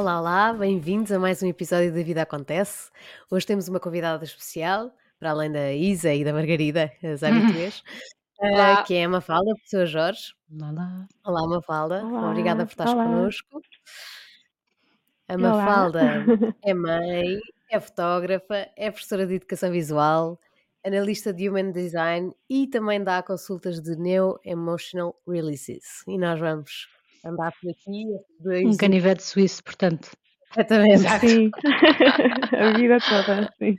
Olá, olá, bem-vindos a mais um episódio da Vida Acontece. Hoje temos uma convidada especial, para além da Isa e da Margarida, as habituês, Olá. que é a Mafalda, professor Jorge. Olá. Olá, Mafalda, obrigada Olá, por estares olá. connosco. A Olá. Mafalda é mãe, é fotógrafa, é professora de educação visual, analista de Human Design e também dá consultas de Neo Emotional Releases. E nós vamos andar por aqui, dois Um canivete suíço, portanto. Exato. Sim, a vida toda, sim.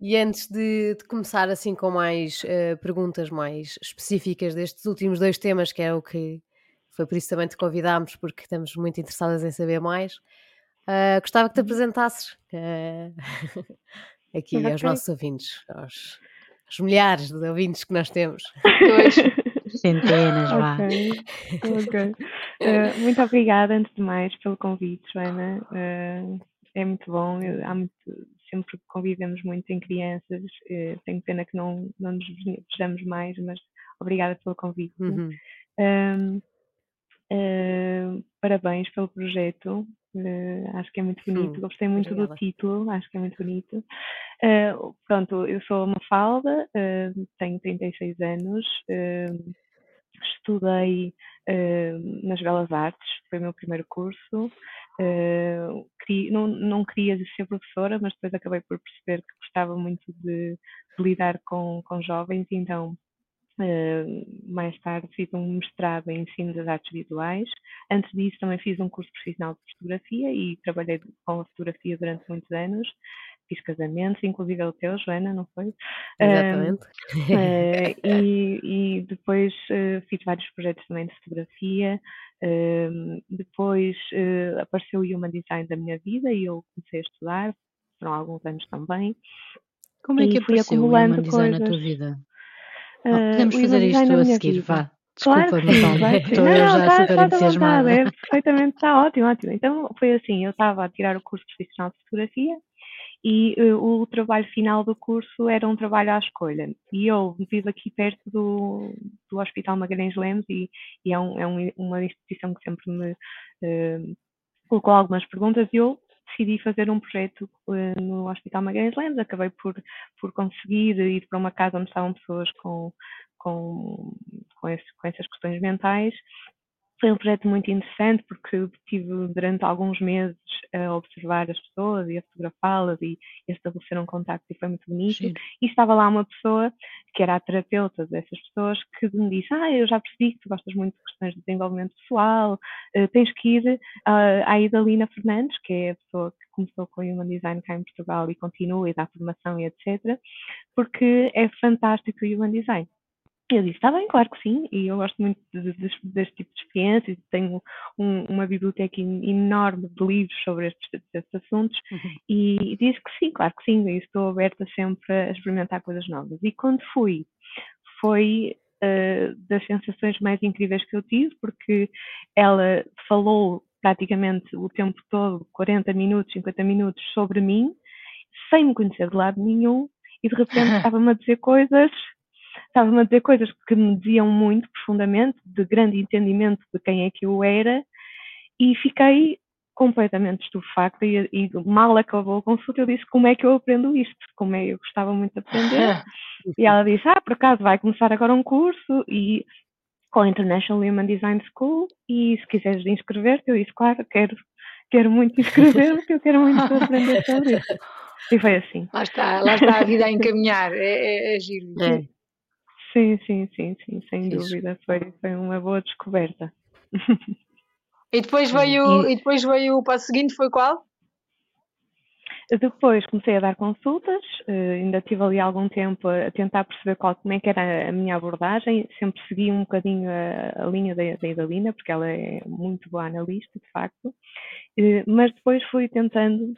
E antes de, de começar assim com mais eh, perguntas mais específicas destes últimos dois temas, que é o que foi por isso também te convidámos, porque estamos muito interessadas em saber mais, ah, gostava que te apresentasses eh, aqui aos Ok. nossos ouvintes, aos, aos milhares de ouvintes que nós temos. Pois. Centenas, vá. Ok, ok. Eh, muito obrigada, antes de mais, pelo convite, Joana. Eh, é muito bom. eu- há muito- sempre convivemos muito em crianças. eh, tenho pena que não, não nos ve- vejamos mais, mas obrigada pelo convite. Uhum. Parabéns pelo projeto. Eh, acho que é muito bonito. Hum, Gostei muito do título, acho que é muito bonito. Ah, pronto, eu sou uma falda, tenho 36 anos, estudei nas Belas Artes, foi o meu primeiro curso. queria- não, não queria ser professora, mas depois acabei por perceber que gostava muito de, de lidar com, com jovens, então Uh, mais tarde fiz um mestrado em ensino das artes visuais. Antes disso também fiz um curso profissional de fotografia e trabalhei com a fotografia durante muitos anos. Fiz casamentos, inclusive o teu, Joana, não foi? Exatamente. eh, e, e depois eh, fiz vários projetos também de fotografia. Um, depois eh, apareceu o Human Design da minha vida e eu comecei a estudar, foram alguns anos também. Como é que E fui apareceu o acumulando Human Design na tua coisas. vida? Ah, podemos o fazer isto a seguir, vida. vá. Claro Desculpa, sim, claro que sim. Estou Não, já está super está entusiasmada. é perfeitamente, está ótimo, ótimo. Então foi assim, eu estava a tirar o curso profissional de fotografia e eh, o trabalho final do curso era um trabalho à escolha. E eu vivo aqui perto do, do Hospital Magalhães Lemos e, e é, um- é um- uma instituição que sempre me eh, colocou algumas perguntas e eu decidi fazer um projeto eh, no Hospital Magalhães Lemos, acabei por, por conseguir ir para uma casa onde estavam pessoas com, com, com, esse- com essas questões mentais. Foi um projeto muito interessante porque tive durante alguns meses a observar as pessoas e a fotografá-las e estabelecer um contacto e foi muito bonito. Giro. E estava lá uma pessoa que era a terapeuta dessas pessoas que me disse: Ah, eu já percebi que tu gostas muito de questões de desenvolvimento pessoal, eh, tens que ir ah, à Idalina Fernandes, que é a pessoa que começou com o Human Design cá em Portugal e continua e dá formação e etc., porque é fantástico o Human Design. Eu disse, está bem, claro que sim, e eu gosto muito de- de- deste tipo de experiências, tenho um- uma biblioteca en- enorme de livros sobre estes, estes assuntos, Uhum. e disse que sim, claro que sim, e estou aberta sempre a experimentar coisas novas. E quando fui, foi eh, das sensações mais incríveis que eu tive, porque ela falou praticamente o tempo todo, 40 minutos, 50 minutos, sobre mim, sem me conhecer de lado nenhum, e de repente estava-me a dizer coisas, estava-me a dizer coisas que me diziam muito profundamente, de grande entendimento de quem é que eu era, e fiquei completamente estupefacta e, e mal acabou a consulta eu disse como é que eu aprendo isto, como é que eu gostava muito de aprender e ela disse, ah, por acaso vai começar agora um curso e com a International Human Design School e se quiseres inscrever-te, eu disse, claro, quero, quero muito inscrever-me, porque eu quero muito aprender sobre isso. E foi assim. Lá está, lá está a vida a encaminhar. É, é, é giro. É. Sim, sim, sim, sim, sem Fixe. dúvida. Foi, foi uma boa descoberta. E depois veio, e depois veio o passo seguinte, foi qual? Depois comecei a dar consultas, eh, ainda tive ali algum tempo a a tentar perceber qual, como é que era a minha abordagem, sempre segui um bocadinho a, a linha da, da Idalina, porque ela é muito boa analista, de facto, Eh, mas depois fui tentando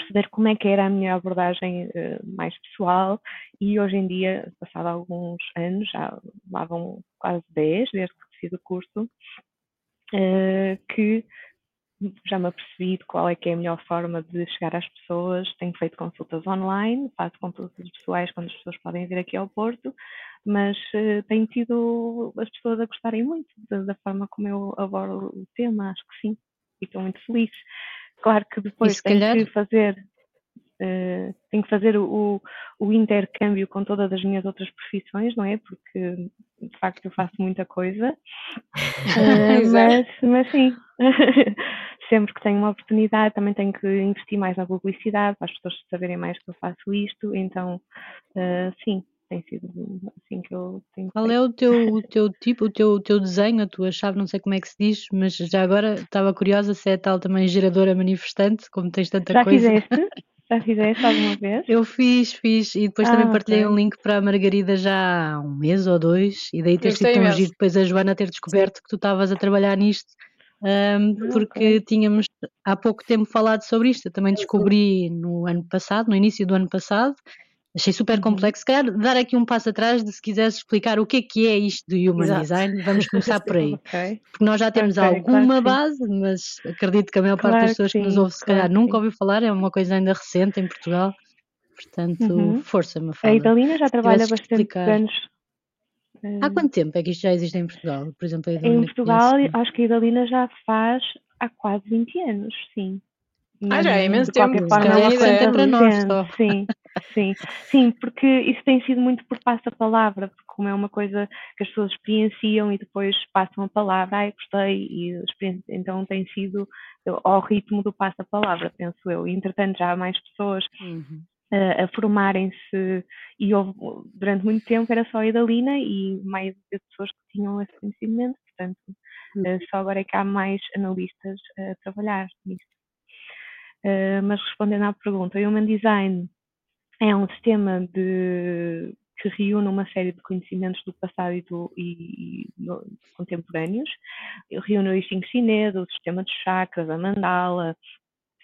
perceber como é que era a minha abordagem eh, mais pessoal e hoje em dia, passado alguns anos, já lá vão quase 10 desde que fiz o curso, eh, que já me apercebi de qual é que é a melhor forma de chegar às pessoas. Tenho feito consultas online, faço consultas pessoais quando as pessoas podem vir aqui ao Porto, mas eh, tenho tido as pessoas a gostarem muito da, da forma como eu abordo o tema, acho que sim. e estou muito feliz. Claro que depois tenho calhar... que fazer Uh, tenho que fazer o, o, intercâmbio com todas as minhas outras profissões, não é? Porque de facto eu faço muita coisa. Uh, mas, mas sim, sempre que tenho uma oportunidade também tenho que investir mais na publicidade para as pessoas saberem mais que eu faço isto. Então, uh, sim, tem sido assim que eu tenho. Qual é o teu, o teu tipo, o teu, o teu desenho, a tua chave, não sei como é que se diz, mas já agora estava curiosa se é tal também geradora manifestante, como tens tanta já coisa. Já fizeste? Já fizeste alguma vez? Eu fiz, fiz, e depois ah, também partilhei okay. um link para a Margarida já há um mês ou dois, e daí ter sido tão giro depois a Joana ter descoberto Sim. que tu estavas a trabalhar nisto, um, porque okay. tínhamos há pouco tempo falado sobre isto. Eu também descobri no ano passado, no início do ano passado, Achei super uhum. complexo. Se calhar dar aqui um passo atrás de se quiseres explicar o que é que é isto do Human Exato. Design, vamos começar por aí. okay. Porque nós já temos okay, alguma claro base, mas acredito que a maior claro parte das pessoas que, que nos ouve se calhar nunca ouviu falar, é uma coisa ainda recente em Portugal. Portanto, uhum. força, me A Idalina já trabalha bastante anos. Há eh, quanto tempo é que isto já existe em Portugal? Por exemplo, a Idalina Em Portugal, acho que a Idalina já faz há quase 20 anos, sim. Ah, já é imenso tempo. Forma, é, é para nós só. Sim, sim, sim, porque isso tem sido muito por passa-palavra, porque como é uma coisa que as pessoas experienciam e depois passam a palavra, ai, gostei, e então tem sido ao ritmo do passa-palavra, penso eu. E entretanto já há mais pessoas uhum. a, a formarem-se, e houve, durante muito tempo era só a Idalina e mais pessoas que tinham esse conhecimento, portanto, uhum. só agora é que há mais analistas a trabalhar nisso. Uh, mas respondendo à pergunta, o Human Design é um sistema de, que reúne uma série de conhecimentos do passado e, do, e, e contemporâneos. Reúne o I Ching chinês, o sistema de chakras, a mandala,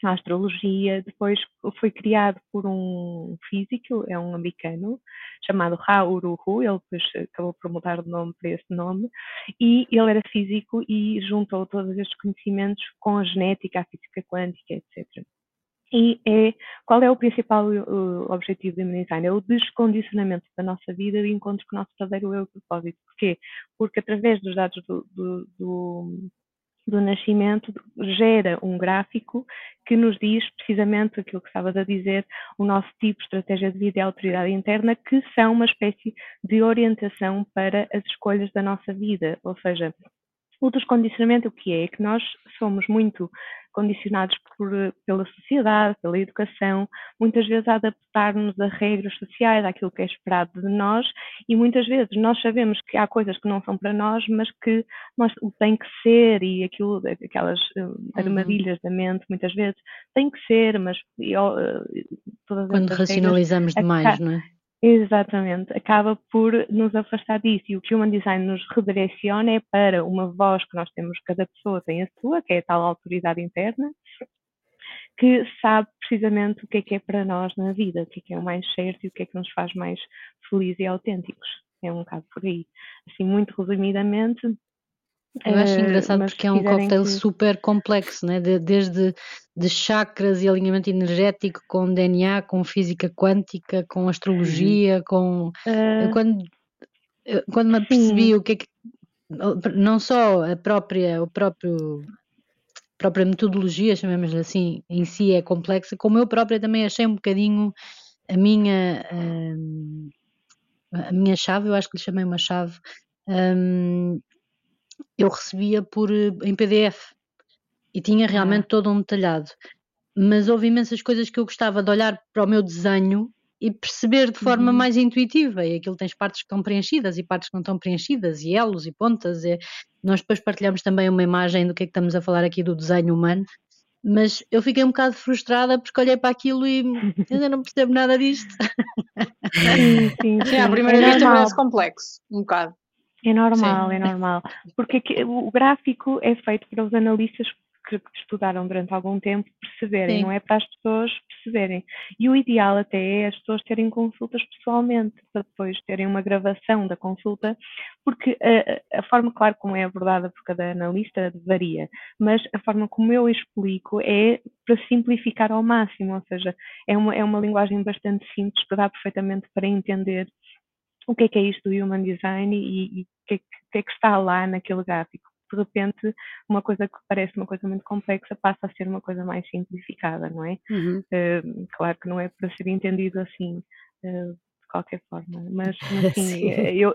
a astrologia. Depois foi criado por um físico, é um americano, chamado Ha Uruhu, ele depois acabou por mudar de nome para esse nome, e ele era físico e juntou todos estes conhecimentos com a genética, a física quântica, etc. E é, qual é o principal uh, objetivo do Human Design? É o descondicionamento da nossa vida e encontro com o nosso verdadeiro eu e propósito. Porquê? Porque através dos dados do, do, do, do, nascimento gera um gráfico que nos diz precisamente aquilo que estavas a dizer, o nosso tipo, estratégia de vida e autoridade interna, que são uma espécie de orientação para as escolhas da nossa vida. Ou seja, o descondicionamento o que é? É que nós somos muito condicionados por, pela sociedade, pela educação, muitas vezes a adaptar-nos a regras sociais, àquilo que é esperado de nós, e muitas vezes nós sabemos que há coisas que não são para nós, mas que nós, o tem que ser, e aquilo, aquelas uh, armadilhas uhum. da mente, muitas vezes, tem que ser, mas uh, todas Quando racionalizamos regras, demais, não é? Exatamente, acaba por nos afastar disso e o que o Human Design nos redireciona é para uma voz que nós temos, cada pessoa tem a sua, que é a tal autoridade interna, que sabe precisamente o que é que é para nós na vida, o que é que é o mais certo e o que é que nos faz mais felizes e autênticos. É um bocado por aí. Assim, muito resumidamente, eu acho engraçado uh, porque é um cocktail que... super complexo, né? De, desde de chakras e alinhamento energético com DNA, com física quântica, com astrologia, com uh, quando quando me apercebi o que é que não só a própria o próprio a própria metodologia, chamemos assim, em si é complexa, como eu própria também achei um bocadinho a minha um, a minha chave, eu acho que lhe chamei uma chave um, eu recebia por, eh, em PDF e tinha realmente ah. todo um detalhado. Mas houve imensas coisas que eu gostava de olhar para o meu desenho e perceber de forma uhum. mais intuitiva. E aquilo tem partes que estão preenchidas e partes que não estão preenchidas, e elos e pontas. E nós depois partilhamos também uma imagem do que é que estamos a falar aqui do desenho humano. Mas eu fiquei um bocado frustrada porque olhei para aquilo e ainda não percebo nada disto. Sim, sim, sim. à primeira é vista parece complexo, um bocado. É normal, Sim. é normal. Porque o gráfico é feito para os analistas que estudaram durante algum tempo perceberem, Sim. não é para as pessoas perceberem. E o ideal até é as pessoas terem consultas pessoalmente, para depois terem uma gravação da consulta, porque a, a forma, claro, como é abordada por cada analista varia, mas a forma como eu explico é para simplificar ao máximo, ou seja, é uma, é uma linguagem bastante simples que dá perfeitamente para entender o que é que é isto do Human Design e, e o que, é que, é que está lá naquele gráfico. de repente uma coisa que parece uma coisa muito complexa passa a ser uma coisa mais simplificada, não é? Uhum. Uh, claro que não é para ser entendido assim. Uh, de qualquer forma, mas, mas sim, eu,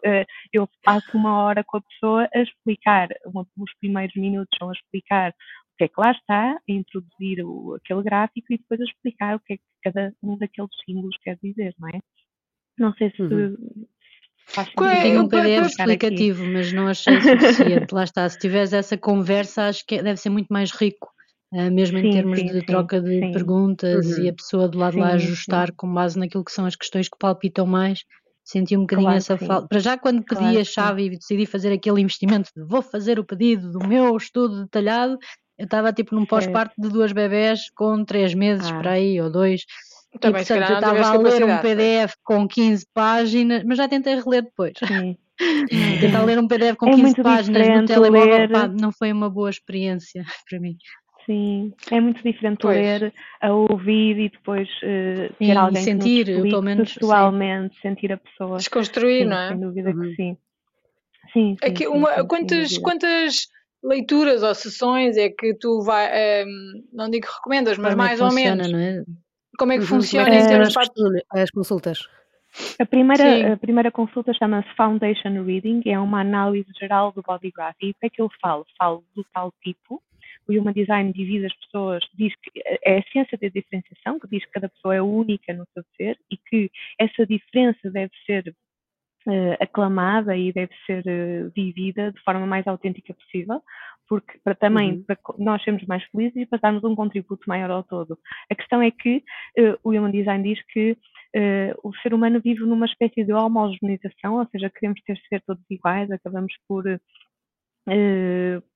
eu passo uma hora com a pessoa a explicar, uma, os primeiros minutos são a explicar o que é que lá está, a introduzir o, aquele gráfico e depois a explicar o que é que cada um daqueles símbolos quer dizer, não é? Não sei se, uhum. É, Tenho um PDF explicativo, mas não achei suficiente. Lá está, se tiveres essa conversa, acho que deve ser muito mais rico, uh, mesmo sim, em termos sim, de sim, troca de perguntas uhum. e a pessoa do lado lá ajustar com base naquilo que são as questões que palpitam mais. Senti um bocadinho claro essa falta. Para já, quando pedi claro a chave e decidi fazer aquele investimento de vou fazer o pedido do meu estudo detalhado, eu estava tipo num pós-parto de duas bebés com três meses ah. para aí, ou dois. Também, e, portanto, eu estava a ler um PDF com 15 páginas, mas já tentei reler depois. Sim. Tentar ler um PDF com é 15 páginas no telemóvel ler... pá, não foi uma boa experiência para mim. Sim, é muito diferente pois. ler, a ouvir e depois uh, ter alguém sentir, que pelo menos pessoalmente, sentir a pessoa. Desconstruir, sim, não é? Sem dúvida uhum. que sim. Sim, sim, Aqui, uma, sim, quantas, quantas leituras ou sessões é que tu vai, um, não digo que recomendas, mas é mais ou menos. Não é? Como é que funciona é em termos de as consultas? A primeira, a primeira consulta chama-se Foundation Reading, é uma análise geral do body graph. E o que é que eu falo? Falo do tal tipo. O Human Design divide as pessoas, diz que é a ciência da diferenciação, que diz que cada pessoa é única no seu ser e que essa diferença deve ser uh, aclamada e deve ser uh, vivida de forma mais autêntica possível, porque para também uhum. para nós sermos mais felizes e para darmos um contributo maior ao todo. A questão é que uh, o Human Design diz que o ser humano vive numa espécie de homogeneização, ou seja, queremos ter ser todos iguais, acabamos por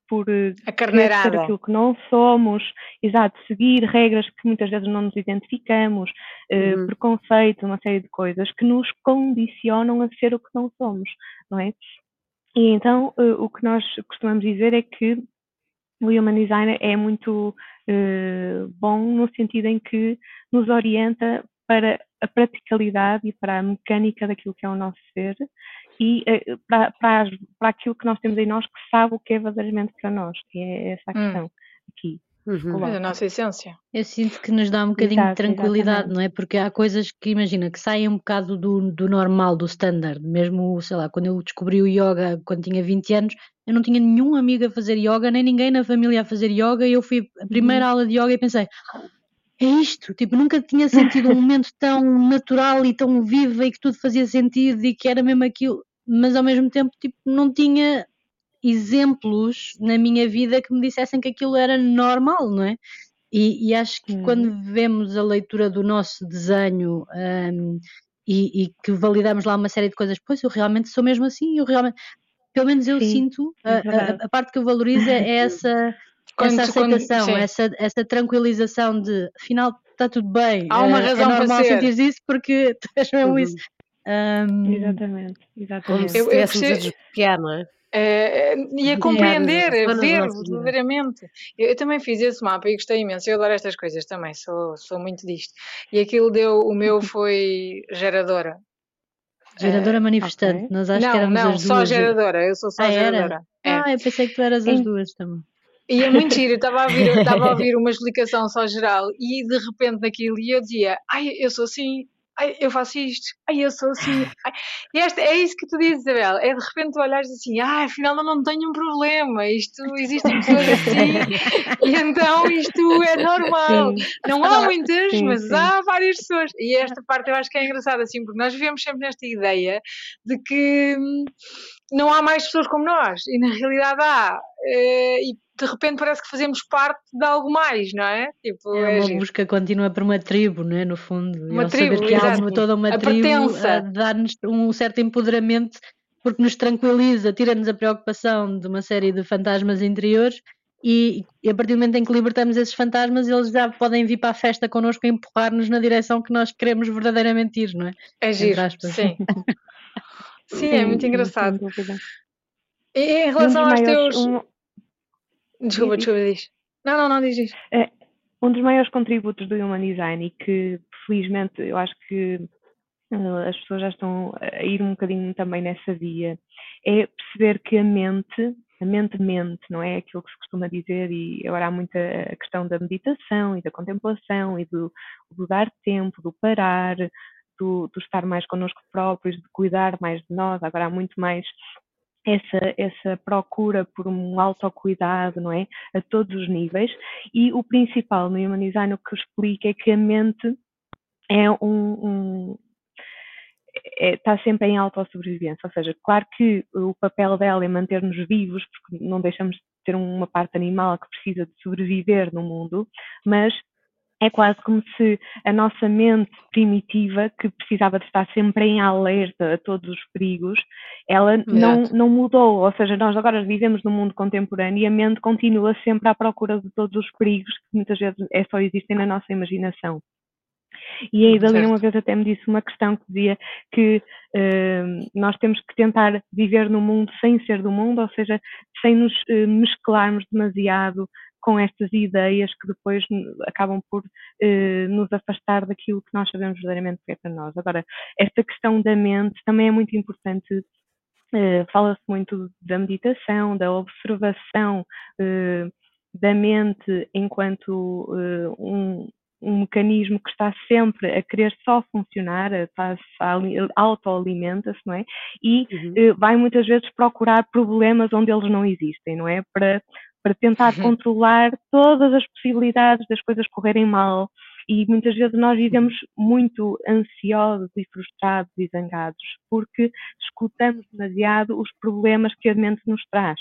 por eh, ser aquilo que não somos, exato, seguir regras que muitas vezes não nos identificamos, uh, uhum. preconceito, uma série de coisas que nos condicionam a ser o que não somos, não é? E então uh, o que nós costumamos dizer é que o Human Design é muito uh, bom no sentido em que nos orienta para a praticalidade e para a mecânica daquilo que é o nosso ser e uh, para, para, para aquilo que nós temos em nós que sabe o que é verdadeiramente para nós, que é essa a hum. questão hum. aqui. Uhum. É a nossa essência. Eu sinto que nos dá um bocadinho Exato, de tranquilidade, exatamente. não é? Porque há coisas que, imagina, que saem um bocado do, do normal, do standard. Mesmo, sei lá, quando eu descobri o yoga quando tinha 20 anos, eu não tinha nenhum amigo a fazer yoga, nem ninguém na família a fazer yoga, e eu fui a primeira uhum. aula de yoga e pensei, é isto, tipo, nunca tinha sentido um momento tão natural e tão vivo e que tudo fazia sentido e que era mesmo aquilo, mas ao mesmo tempo, tipo, não tinha exemplos na minha vida que me dissessem que aquilo era normal, não é? E, e acho que hum. quando vemos a leitura do nosso desenho um, e, e, que validamos lá uma série de coisas, pois eu realmente sou mesmo assim, eu realmente, pelo menos eu Sim, sinto, é a, a, a, parte que eu valorizo é essa quando, essa aceitação, quando, essa, essa tranquilização de afinal está tudo bem. Há uma é, razão é normal para sentir isso porque tu és mesmo uhum. isso. Um, exatamente, exatamente. Como se estivéssemos a desbloquear, não é? É, e a compreender, a ver verdadeiramente. Eu, eu, também fiz esse mapa e gostei imenso. Eu adoro estas coisas também, sou, sou muito disto. E aquilo deu, o meu foi geradora. Geradora manifestante, okay. nós acho não, que éramos não, as duas. só geradora, eu sou só ah, geradora. É. Ah, eu pensei que tu eras as duas também. E é muito giro, eu estava a, ouvir, estava a ouvir uma explicação só geral e de repente naquilo e eu dizia, ai, eu sou assim, ai, eu faço isto, ai, eu sou assim. Ai. E esta, é isso que tu dizes, Isabel, é de repente tu olhares assim, ah, afinal eu não tenho um problema, isto, existem pessoas assim, e então isto é normal. Sim. Não há muitas, sim, mas sim. há várias pessoas. E esta parte eu acho que é engraçada, assim, porque nós vivemos sempre nesta ideia de que hum, não há mais pessoas como nós, e na realidade há. Eh, e de repente parece que fazemos parte de algo mais, não é? Tipo, é, é uma busca contínua por uma tribo, não é? No fundo. Uma tribo, saber que há uma, toda uma a tribo pertença. a dar-nos um certo empoderamento porque nos tranquiliza, tira-nos a preocupação de uma série de fantasmas interiores e, e, a partir do momento em que libertamos esses fantasmas, eles já podem vir para a festa connosco e empurrar-nos na direção que nós queremos verdadeiramente ir, não é? É giro, sim. sim, é muito engraçado. E em relação aos teus... Um Desculpa, desculpa, diz. Não, não, não, diz isso. É, um dos maiores contributos do Human Design e que, felizmente, eu acho que uh, as pessoas já estão a ir um bocadinho também nessa via, é perceber que a mente a mente-mente, não é aquilo que se costuma dizer, e agora há muita a questão da meditação e da contemplação e do, do dar tempo, do parar, do, do, estar mais connosco próprios, de cuidar mais de nós, agora há muito mais essa, essa procura por um autocuidado, não é? A todos os níveis. E o principal no Human Design, o que explica é que a mente é um, um é, está sempre em autossobrevivência, ou seja, claro que o papel dela é manter-nos vivos, porque não deixamos de ter uma parte animal que precisa de sobreviver no mundo, mas é quase como se a nossa mente primitiva, que precisava de estar sempre em alerta a todos os perigos, ela não, não mudou. Ou seja, nós agora vivemos no mundo contemporâneo e a mente continua sempre à procura de todos os perigos que muitas vezes é só existem na nossa imaginação. E a Idalina uma vez até me disse uma questão que dizia que uh, nós temos que tentar viver no mundo sem ser do mundo, ou seja, sem nos uh, mesclarmos demasiado com estas ideias que depois acabam por uh, nos afastar daquilo que nós sabemos verdadeiramente que é para nós. Agora, esta questão da mente também é muito importante. Uh, Fala-se muito da meditação, da observação uh, da mente enquanto um, um mecanismo que está sempre a querer só funcionar, está, autoalimenta-se, não é? E uhum. vai muitas vezes procurar problemas onde eles não existem, não é? Para para tentar uhum. controlar todas as possibilidades das coisas correrem mal. E muitas vezes nós vivemos muito ansiosos e frustrados e zangados porque escutamos demasiado os problemas que a mente nos traz.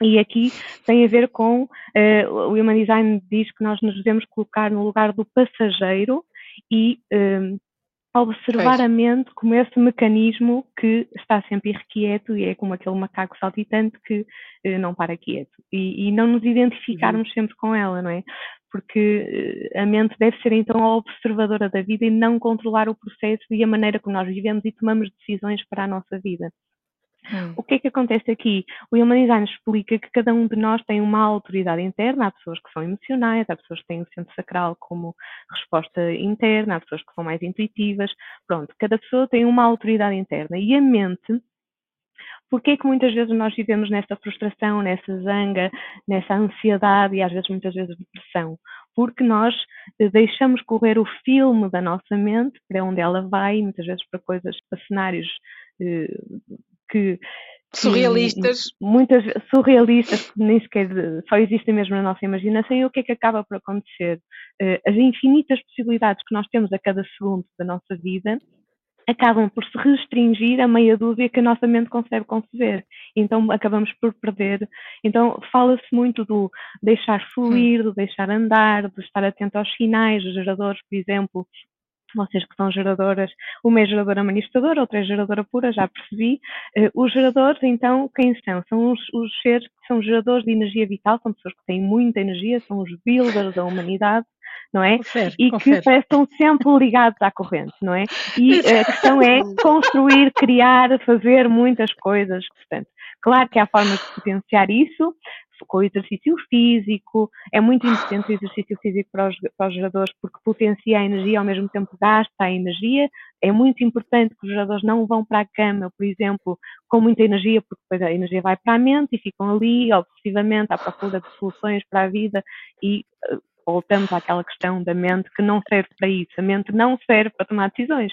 E aqui tem a ver com uh, o Human Design diz que nós nos devemos colocar no lugar do passageiro e uh, observar a mente como esse mecanismo que está sempre irrequieto e é como aquele macaco saltitante que eh, não para quieto. E, e, não nos identificarmos uhum. sempre com ela, não é? Porque eh, a mente deve ser então a observadora da vida e não controlar o processo e a maneira como nós vivemos e tomamos decisões para a nossa vida. Hum. O que é que acontece aqui? O Human Design explica que cada um de nós tem uma autoridade interna, há pessoas que são emocionais, há pessoas que têm o centro sacral como resposta interna, há pessoas que são mais intuitivas, pronto, cada pessoa tem uma autoridade interna e a mente Porquê é que muitas vezes nós vivemos nessa frustração, nessa zanga, nessa ansiedade e às vezes muitas vezes depressão? Porque nós eh, deixamos correr o filme da nossa mente para onde ela vai, muitas vezes para coisas, para cenários eh, que surrealistas muitas surrealistas que nem sequer só existem mesmo na nossa imaginação e o que é que acaba por acontecer uh, as infinitas possibilidades que nós temos a cada segundo da nossa vida acabam por se restringir a meia dúzia que a nossa mente consegue conceber. Então acabamos por perder. Então fala-se muito do deixar fluir, do deixar andar, do estar atento aos sinais, os geradores, por exemplo, vocês que são geradoras, uma é geradora manifestadora, outra é geradora pura, já percebi. Uh, os geradores, então, quem são? São os, os, seres que são geradores de energia vital, são pessoas que têm muita energia, são os builders da humanidade, não é? Confere, e confere. que parecem sempre ligados à corrente, não é? E a questão é construir, criar, fazer muitas coisas, portanto. Claro que há formas de potenciar isso, com o exercício físico, é muito importante o exercício físico para os, para os geradores porque potencia a energia, ao mesmo tempo gasta a energia. É muito importante que os geradores não vão para a cama, por exemplo, com muita energia, porque depois a energia vai para a mente e ficam ali obsessivamente à procura de soluções para a vida e uh, voltamos àquela questão da mente que não serve para isso, a mente não serve para tomar decisões.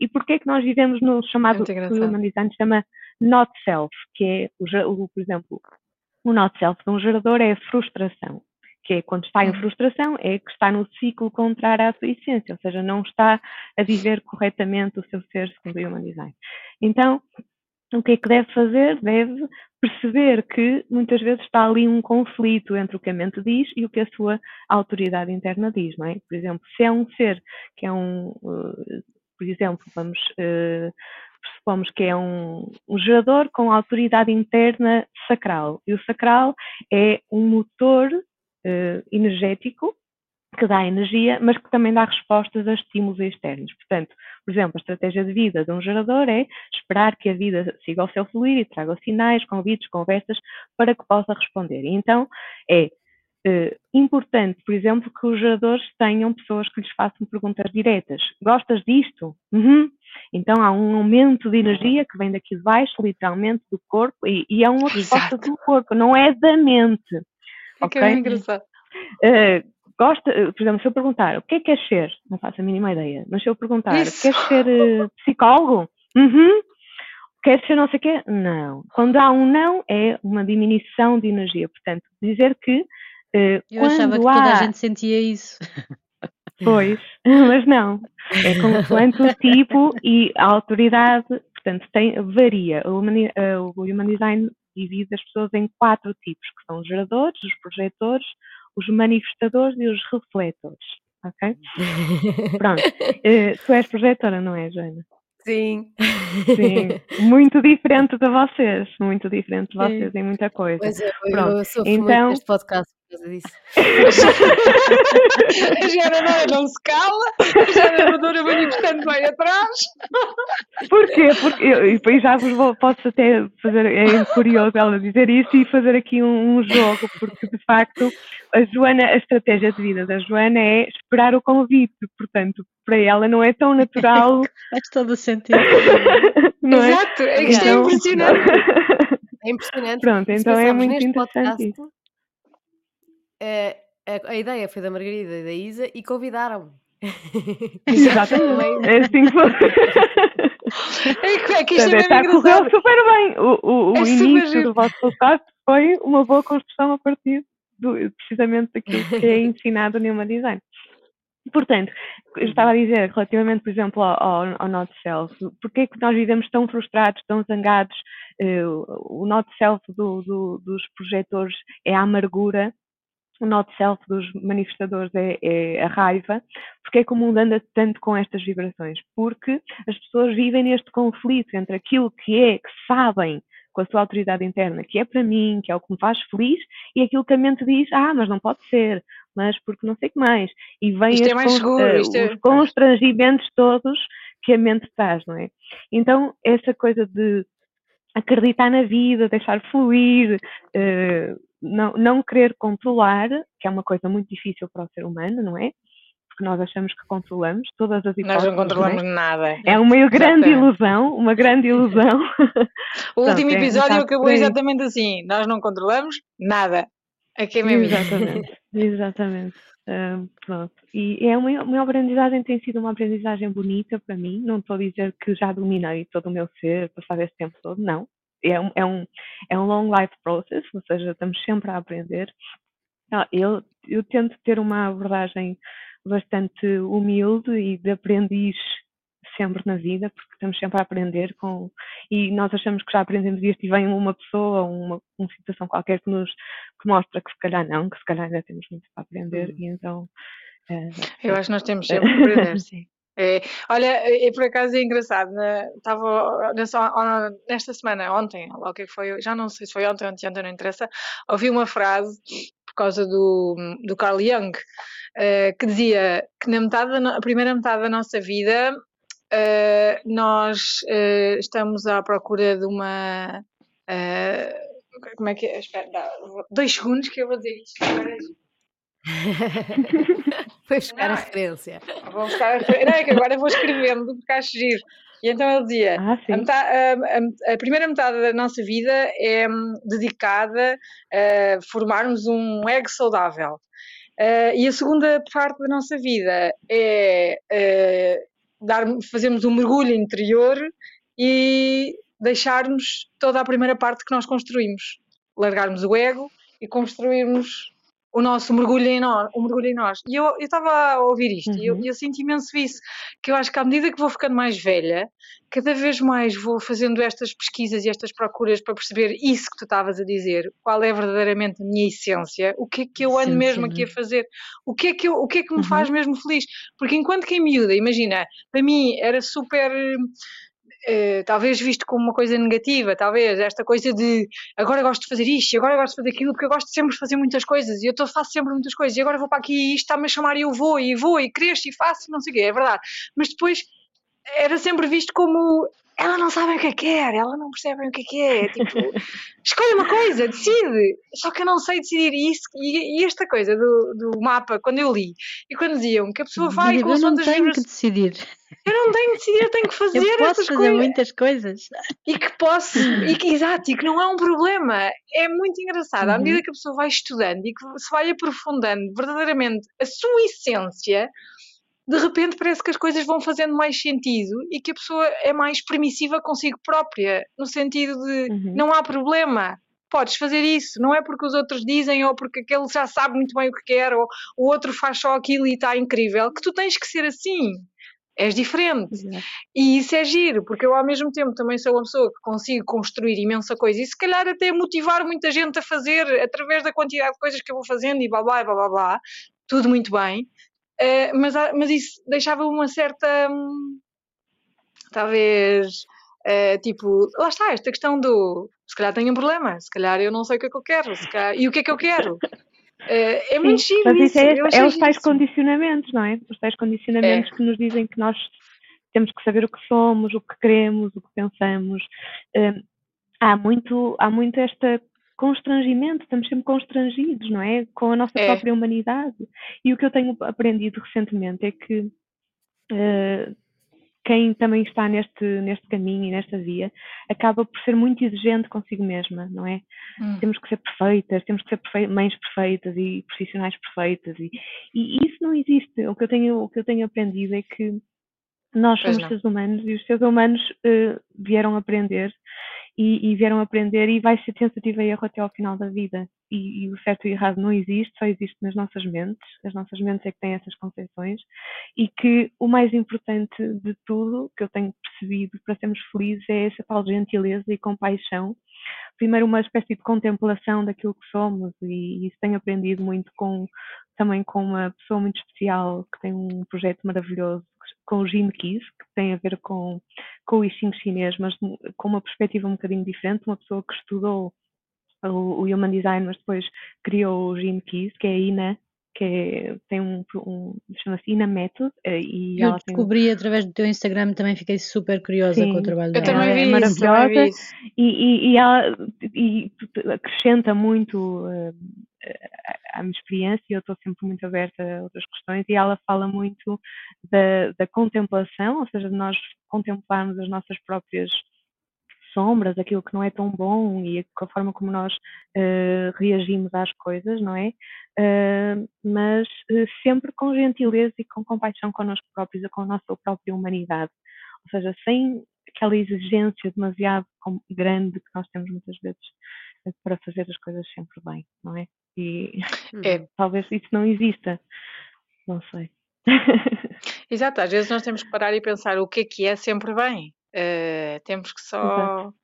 E porquê é que nós vivemos no chamado, que o Human Design chama not self, que é, o, o, por exemplo, o not self de um gerador é a frustração, que é quando está em uhum. frustração, é que está no ciclo contrário à sua essência, ou seja, não está a viver corretamente o seu ser segundo o Human Design. Então, o que é que deve fazer? Deve perceber que muitas vezes está ali um conflito entre o que a mente diz e o que a sua autoridade interna diz, não é? Por exemplo, se é um ser que é um, uh, por exemplo, vamos uh, pressupomos que é um, um gerador com autoridade interna sacral. E o sacral é um motor uh, energético que dá energia, mas que também dá respostas a estímulos externos. Portanto, por exemplo, a estratégia de vida de um gerador é esperar que a vida siga o seu fluir e traga sinais, convites, conversas para que possa responder. E então, é Uh, importante, por exemplo, que os geradores tenham pessoas que lhes façam perguntas diretas. Gostas disto? Uhum. Então há um aumento de energia que vem daqui de baixo, literalmente, do corpo, e, e é uma resposta Exato. do corpo, não é da mente. É ok? É engraçado. Uh, gosta, por exemplo, se eu perguntar o que é que queres ser, não faço a mínima ideia, mas se eu perguntar, Isso. queres ser uh, psicólogo? Uhum. Queres ser não sei o quê? Não. Quando há um não, é uma diminuição de energia. Portanto, dizer que. Eu achava que toda há... a gente sentia isso. Pois, mas não. É consoante o tipo e a autoridade, portanto, tem, varia. O Human, o Human Design divide as pessoas em quatro tipos, que são os geradores, os projetores, os manifestadores e os refletores. Ok? Pronto. Uh, tu és projetora, não é, Joana? Sim. Sim. Muito diferente de vocês. Muito diferente de vocês Sim. em muita coisa. Pois é, eu, eu sou então, deste podcast por causa disso. a geradora não se cala, a geradora manifestante vai atrás. Porquê? Porque eu, e depois já vos vou, posso até fazer, é curioso ela dizer isso e fazer aqui um, um jogo, porque de facto a Joana, a estratégia de vida da Joana é esperar o convite, portanto, para ela não é tão natural. Faz todo o sentido. Não é? Exato, é que isto é impressionante. É impressionante. Pronto, então é muito interessante. Podcast, a, a, ideia foi da Margarida e da Isa e convidaram-me. Exatamente. é assim que foi. É que, é que isto é está correu super bem. O, o, o é início do vosso podcast foi uma boa construção a partir do, precisamente daquilo que é ensinado no Human Design. Portanto, eu estava a dizer relativamente, por exemplo, ao, ao Not Self, porque é que nós vivemos tão frustrados, tão zangados? Uh, o Not Self do, do, dos projetores é a amargura o not self dos manifestadores é, é, a raiva, porque é que o mundo anda tanto com estas vibrações? Porque as pessoas vivem neste conflito entre aquilo que é, que sabem com a sua autoridade interna, que é para mim, que é o que me faz feliz, e aquilo que a mente diz, ah, mas não pode ser, mas porque não sei o que mais. E vem isto é mais seguro, uh, os é... constrangimentos todos que a mente traz, não é? Então, essa coisa de acreditar na vida, deixar fluir, uh, não, não querer controlar, que é uma coisa muito difícil para o ser humano, não é? Porque nós achamos que controlamos todas as hipóteses. Nós não controlamos é? nada. É uma grande ilusão, uma grande ilusão. o último é episódio é acabou exatamente assim: nós não controlamos nada. Aqui é mesmo. Exatamente, exatamente. Uh, pronto. E é uma, uma aprendizagem, tem sido uma aprendizagem bonita para mim. Não estou a dizer que já dominei todo o meu ser, passar esse tempo todo, não é um, é um, é um long life process, ou seja, estamos sempre a aprender. Eu, eu tento ter uma abordagem bastante humilde e de aprendiz sempre na vida, porque estamos sempre a aprender com e nós achamos que já aprendemos isto e vem uma pessoa ou uma, uma situação qualquer que nos que mostra que se calhar não, que se calhar ainda temos muito para aprender hum. e então uh, eu acho que nós temos sempre a aprender, sim. É, olha, e por acaso é engraçado, estava nessa, nesta semana, ontem, lá o que é foi, já não sei se foi ontem ou ontem, não interessa, ouvi uma frase por causa do, do Carl Jung, uh, que dizia que na metade a primeira metade da nossa vida uh, nós uh, estamos à procura de uma. como é que é? Espera, dá, dois segundos que eu vou dizer isto. Foi buscar não, a referência. Vou buscar a referência. Não, é que agora vou escrevendo porque acho giro. E então ele dizia: ah, a, metade, a, a, primeira metade da nossa vida é hum, dedicada a formarmos um ego saudável. Uh, e a segunda parte da nossa vida é uh, dar, fazermos um mergulho interior e deixarmos toda a primeira parte que nós construímos. Largarmos o ego e construirmos o nosso mergulho em nós, o mergulho em nós. E eu estava a ouvir isto uhum. e eu, uhum. eu sinto imenso isso, que eu acho que à medida que vou ficando mais velha, cada vez mais vou fazendo estas pesquisas e estas procuras para perceber isso que tu estavas a dizer, qual é verdadeiramente a minha essência, o que é que eu ando sim, mesmo sim. aqui a fazer, o que é que, eu, o que, é que me uhum. faz mesmo feliz. Porque enquanto que em miúda, imagina, para mim era super eh, talvez visto como uma coisa negativa, talvez esta coisa de agora gosto de fazer isto, agora gosto de fazer aquilo, porque eu gosto sempre de fazer muitas coisas e eu faço sempre muitas coisas e agora vou para aqui e isto está-me a chamar e eu vou e vou e cresço e faço, não sei o quê, é verdade. Mas depois era sempre visto como ela não sabe o que é que quer, ela não percebe o que é que é. Tipo, escolhe uma coisa, decide. Só que eu não sei decidir isso. E, e esta coisa do, do mapa, quando eu li, e quando diziam que a pessoa vai com as Eu não tenho que decidir. Eu não tenho que decidir, eu tenho que fazer eu posso essas fazer coisas. muitas coisas. E que posso, e que, exato, e que não é um problema. É muito engraçado. À medida uhum. que a pessoa vai estudando e que se vai aprofundando verdadeiramente a sua essência, de repente parece que as coisas vão fazendo mais sentido e que a pessoa é mais permissiva consigo própria, no sentido de uhum. não há problema, podes fazer isso, não é porque os outros dizem ou porque aquele já sabe muito bem o que quer ou o outro faz só aquilo e está incrível, que tu tens que ser assim. És diferente. Uhum. E isso é giro, porque eu ao mesmo tempo também sou uma pessoa que consigo construir imensa coisa e se calhar até motivar muita gente a fazer através da quantidade de coisas que eu vou fazendo e blá blá blá blá blá, tudo muito bem. Uh, mas, mas isso deixava uma certa. Hum, talvez. Uh, tipo, lá está, esta questão do. Se calhar tenho um problema, se calhar eu não sei o que é que eu quero, calhar, e o que é que eu quero? Uh, é muito Sim, Mas isso, é, é os tais condicionamentos, não é? Os tais condicionamentos é. que nos dizem que nós temos que saber o que somos, o que queremos, o que pensamos. Uh, há muito, há muito esta constrangimento, estamos sempre constrangidos, não é? Com a nossa é. própria humanidade. E o que eu tenho aprendido recentemente é que uh, quem também está neste, neste caminho e nesta via acaba por ser muito exigente consigo mesma, não é? Hum. Temos que ser perfeitas, temos que ser mães perfeitas e profissionais perfeitas e, e, isso não existe. O que eu tenho, o que eu tenho aprendido é que nós somos seres humanos e os seres humanos uh, vieram aprender e, e, vieram aprender e vai ser tentativa e erro até ao final da vida. E, e, o certo e o errado não existe, só existe nas nossas mentes. As nossas mentes é que têm essas concepções e que o mais importante de tudo que eu tenho percebido para sermos felizes é essa tal gentileza e compaixão. Primeiro uma espécie de contemplação daquilo que somos e, isso tenho aprendido muito com também com uma pessoa muito especial que tem um projeto maravilhoso com o Jim Keys, que tem a ver com, com o I Ching chinês, mas com uma perspectiva um bocadinho diferente, uma pessoa que estudou o, o Human Design, mas depois criou o Jim Keys, que é a Ina, que é, tem um, um chama-se Ina Method. Eh, e eu descobri tem... através do teu Instagram, também fiquei super curiosa Sim, com o trabalho dela. Eu também vi é maravilhosa isso, e, e, e, ela e acrescenta muito uh, a minha experiência eu estou sempre muito aberta a outras questões e ela fala muito da, da contemplação, ou seja, de nós contemplarmos as nossas próprias sombras, aquilo que não é tão bom e a forma como nós uh, reagimos às coisas, não é? Uh, mas uh, sempre com gentileza e com compaixão connosco próprios e com a nossa própria humanidade. Ou seja, sem aquela exigência demasiado grande que nós temos muitas vezes para fazer as coisas sempre bem, não é? E é. talvez isso não exista. Não sei. Exato, às vezes nós temos que parar e pensar o que é que é sempre bem. Uh, temos que só. Exato.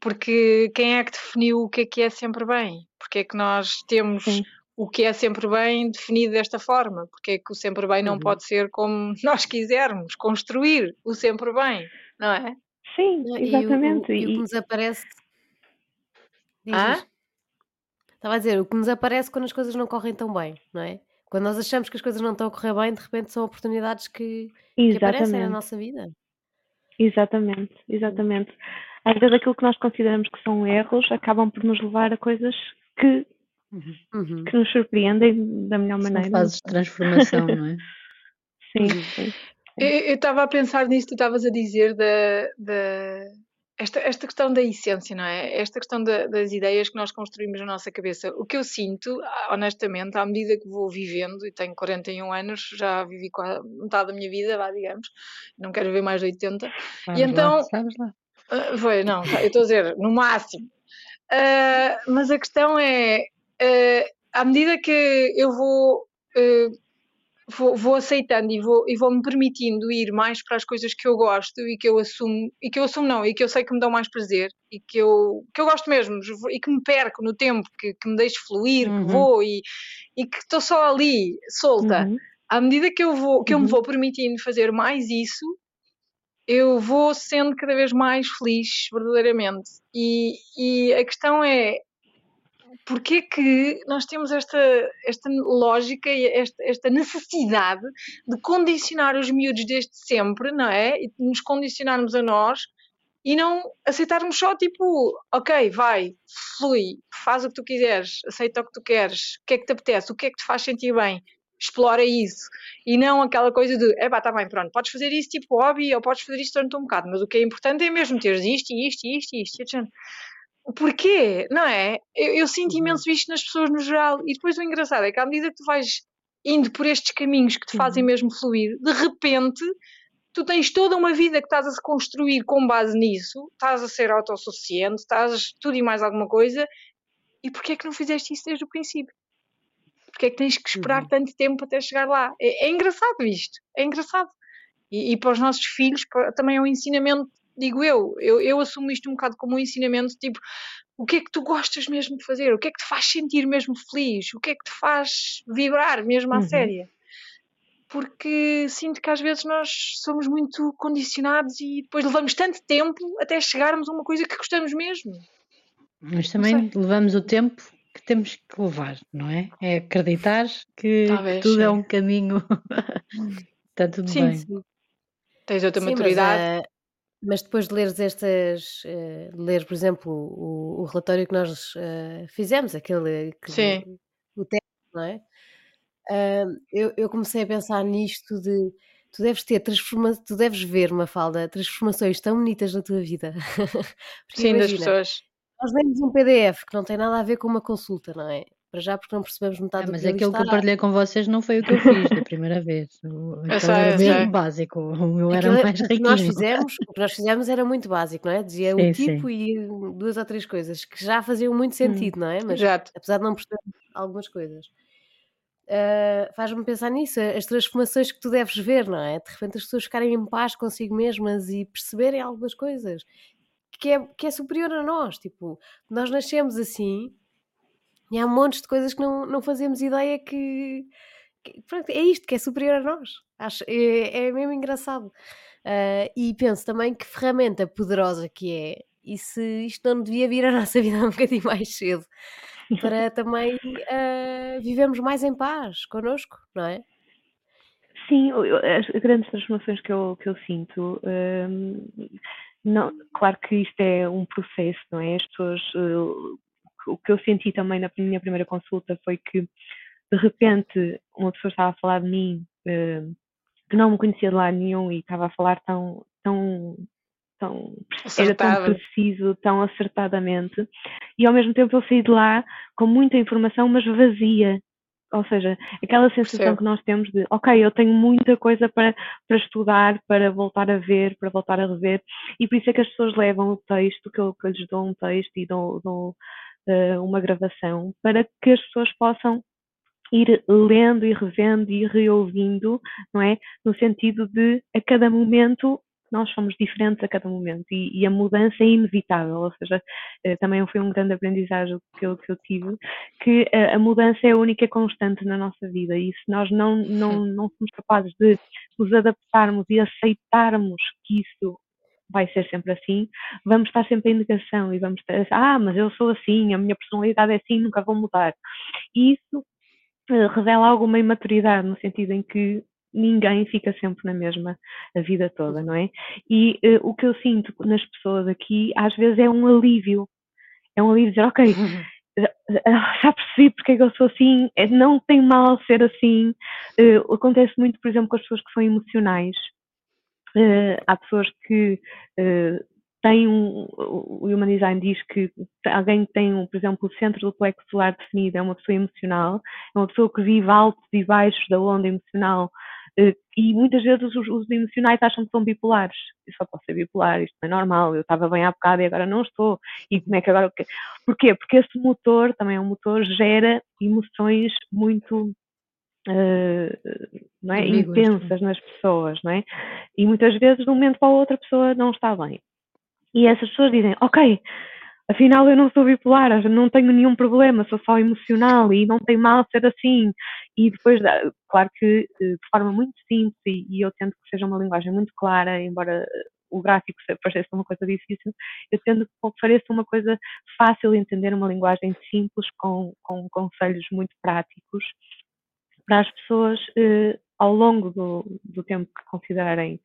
Porque quem é que definiu o que é que é sempre bem? Porque é que nós temos Sim. o que é sempre bem definido desta forma? Porque é que o sempre bem não uhum. pode ser como nós quisermos, construir o sempre bem, não é? Sim, exatamente. E o, e o que nos aparece. Ah? Estava a dizer, o que nos aparece quando as coisas não correm tão bem, não é? Quando nós achamos que as coisas não estão a correr bem, de repente são oportunidades que, que aparecem na nossa vida. Exatamente, exatamente. Às vezes aquilo que nós consideramos que são erros acabam por nos levar a coisas que, uhum. que nos surpreendem da melhor maneira. São fases de transformação, não é? sim, sim. Eu estava a pensar nisso que tu estavas a dizer da, da, esta, esta questão da essência, não é? Esta questão da, das ideias que nós construímos na nossa cabeça. O que eu sinto, honestamente, à medida que vou vivendo, e tenho 41 anos, já vivi quase metade da minha vida, vá, digamos, não quero ver mais de 80. Vamos e então. Lá, sabes lá. Uh, foi, não, eu estou a dizer, no máximo. Uh, mas a questão é, uh, à medida que eu vou vou, vou, aceitando e vou, e vou me permitindo ir mais para as coisas que eu gosto e que eu assumo, e que eu assumo não, e que eu sei que me dão mais prazer e que eu, que eu gosto mesmo e que me perco no tempo, que, que me deixo fluir, uhum. que vou e, e que estou só ali, solta. Uhum. À medida que eu, vou, que eu me uhum. vou permitindo fazer mais isso, eu vou sendo cada vez mais feliz, verdadeiramente. E, e a questão é, porque que nós temos esta, esta lógica e esta, esta, necessidade de condicionar os miúdos desde sempre, não é? E nos condicionarmos a nós e não aceitarmos só tipo, ok, vai, flui, faz o que tu quiseres, aceita o que tu queres, o que é que te apetece, o que é que te faz sentir bem, explora isso. E não aquela coisa de, é pá, tá bem, pronto, podes fazer isso tipo hobby ou podes fazer isto durante um bocado, mas o que é importante é mesmo teres isto e isto e isto. E isto. Porquê? Não é? Eu, eu sinto uhum. imenso isto nas pessoas no geral. E depois o engraçado é que à medida que tu vais indo por estes caminhos que te fazem uhum. mesmo fluir, de repente tu tens toda uma vida que estás a se construir com base nisso, estás a ser autossuficiente, estás tudo e mais alguma coisa, e porquê é que não fizeste isso desde o princípio? Porquê é que tens que esperar uhum. tanto tempo até chegar lá? É, é engraçado isto, é engraçado. E, e, para os nossos filhos também é um ensinamento, digo eu, eu, eu assumo isto um bocado como um ensinamento, tipo, o que é que tu gostas mesmo de fazer? O que é que te faz sentir mesmo feliz? O que é que te faz vibrar mesmo à uhum. séria? Porque sinto que às vezes nós somos muito condicionados e depois levamos tanto tempo até chegarmos a uma coisa que gostamos mesmo. Mas também levamos o tempo que temos que levar, não é? É acreditar que Talvez, tudo é sim. é um caminho. Está tudo sim, bem. Sim. Tens outra sim, maturidade. Mas, depois de leres estas, uh, ler, por exemplo, o, o relatório que nós uh, fizemos, aquele que, sim. o texto, não é? Uh, eu, eu comecei a pensar nisto de tu deves ter transforma tu deves ver uma falda transformações tão bonitas na tua vida. Sim, imagina, das pessoas. Nós lemos um PDF que não tem nada a ver com uma consulta, não é? Para já porque não percebemos metade é, do mas que Mas aquilo que eu partilhei com vocês não foi o que eu fiz da primeira vez. Sei, era mesmo básico. O meu era Aquilo, é, mais riquinho. Nós fizemos, o que nós fizemos era muito básico, não é? Dizia sim, o tipo sim. e duas ou três coisas que já faziam muito hum, sentido, hum. não é? Mas Exato. apesar de não perceber algumas coisas. Uh, faz-me pensar nisso, as transformações que tu deves ver, não é? De repente as pessoas ficarem em paz consigo mesmas e perceberem algumas coisas que é, que é superior a nós. Tipo, nós nascemos assim e há montes de coisas que não, não fazemos ideia que, que pronto, é isto que é superior a nós. Acho, é, é mesmo engraçado. Uh, e penso também que ferramenta poderosa que é, e se isto não devia vir à nossa vida um bocadinho mais cedo, para também uh, vivermos mais em paz connosco, não é? Sim, as grandes transformações que eu, que eu sinto, um, não, claro que isto é um processo, não é? As pessoas, uh, o que eu senti também na minha primeira consulta foi que de repente uma pessoa estava a falar de mim uh, que não me conhecia de lado nenhum e estava a falar tão, tão, tão era tão preciso, tão acertadamente, e ao mesmo tempo eu saí de lá com muita informação, mas vazia, ou seja, aquela sensação que nós temos de, ok, eu tenho muita coisa para, para estudar, para voltar a ver, para voltar a rever, e por isso é que as pessoas levam o texto, que eu, que eu lhes dou um texto e dou, dou uh, uma gravação, para que as pessoas possam ir lendo e revendo e reouvindo, não é? No sentido de, a cada momento, nós somos diferentes a cada momento e, e a mudança é inevitável, ou seja, eh, também foi um grande aprendizagem que eu, que eu tive, que a, a, mudança é a única constante na nossa vida e se nós não, não, não somos capazes de nos adaptarmos e aceitarmos que isso vai ser sempre assim, vamos estar sempre em negação e vamos estar, ah, mas eu sou assim, a minha personalidade é assim, nunca vou mudar. E isso eh, revela alguma imaturidade, no sentido em que ninguém fica sempre na mesma a vida toda, não é? E uh, o que eu sinto nas pessoas aqui, às vezes, é um alívio. É um alívio dizer, ok, já percebi porque é que eu sou assim, é, não tem mal ser assim. Uh, acontece muito, por exemplo, com as pessoas que são emocionais. Uh, há pessoas que têm um, o Human Design diz que alguém que tem, por exemplo, o centro do plexo solar definido é uma pessoa emocional, é uma pessoa que vive altos e baixos da onda emocional eh, e muitas vezes os, os, emocionais acham que são bipolares. Eu só posso ser bipolar, isto não é normal, eu estava bem há bocado e agora não estou. E como é que agora. Porquê? Porque esse motor, também é um motor, gera emoções muito Uh, não é? intensas nas pessoas, não é? E muitas vezes de um momento para o outro a pessoa não está bem. E essas pessoas dizem, ok, afinal eu não sou bipolar, não tenho nenhum problema, sou só emocional e não tem mal ser assim. E depois, claro que eh, de forma muito simples, e, e eu tento que seja uma linguagem muito clara, embora o gráfico pareça uma coisa difícil, eu tento que pareça uma coisa fácil de entender, uma linguagem simples, com, com conselhos muito práticos, para as pessoas, eh, ao longo do, do tempo que considerarem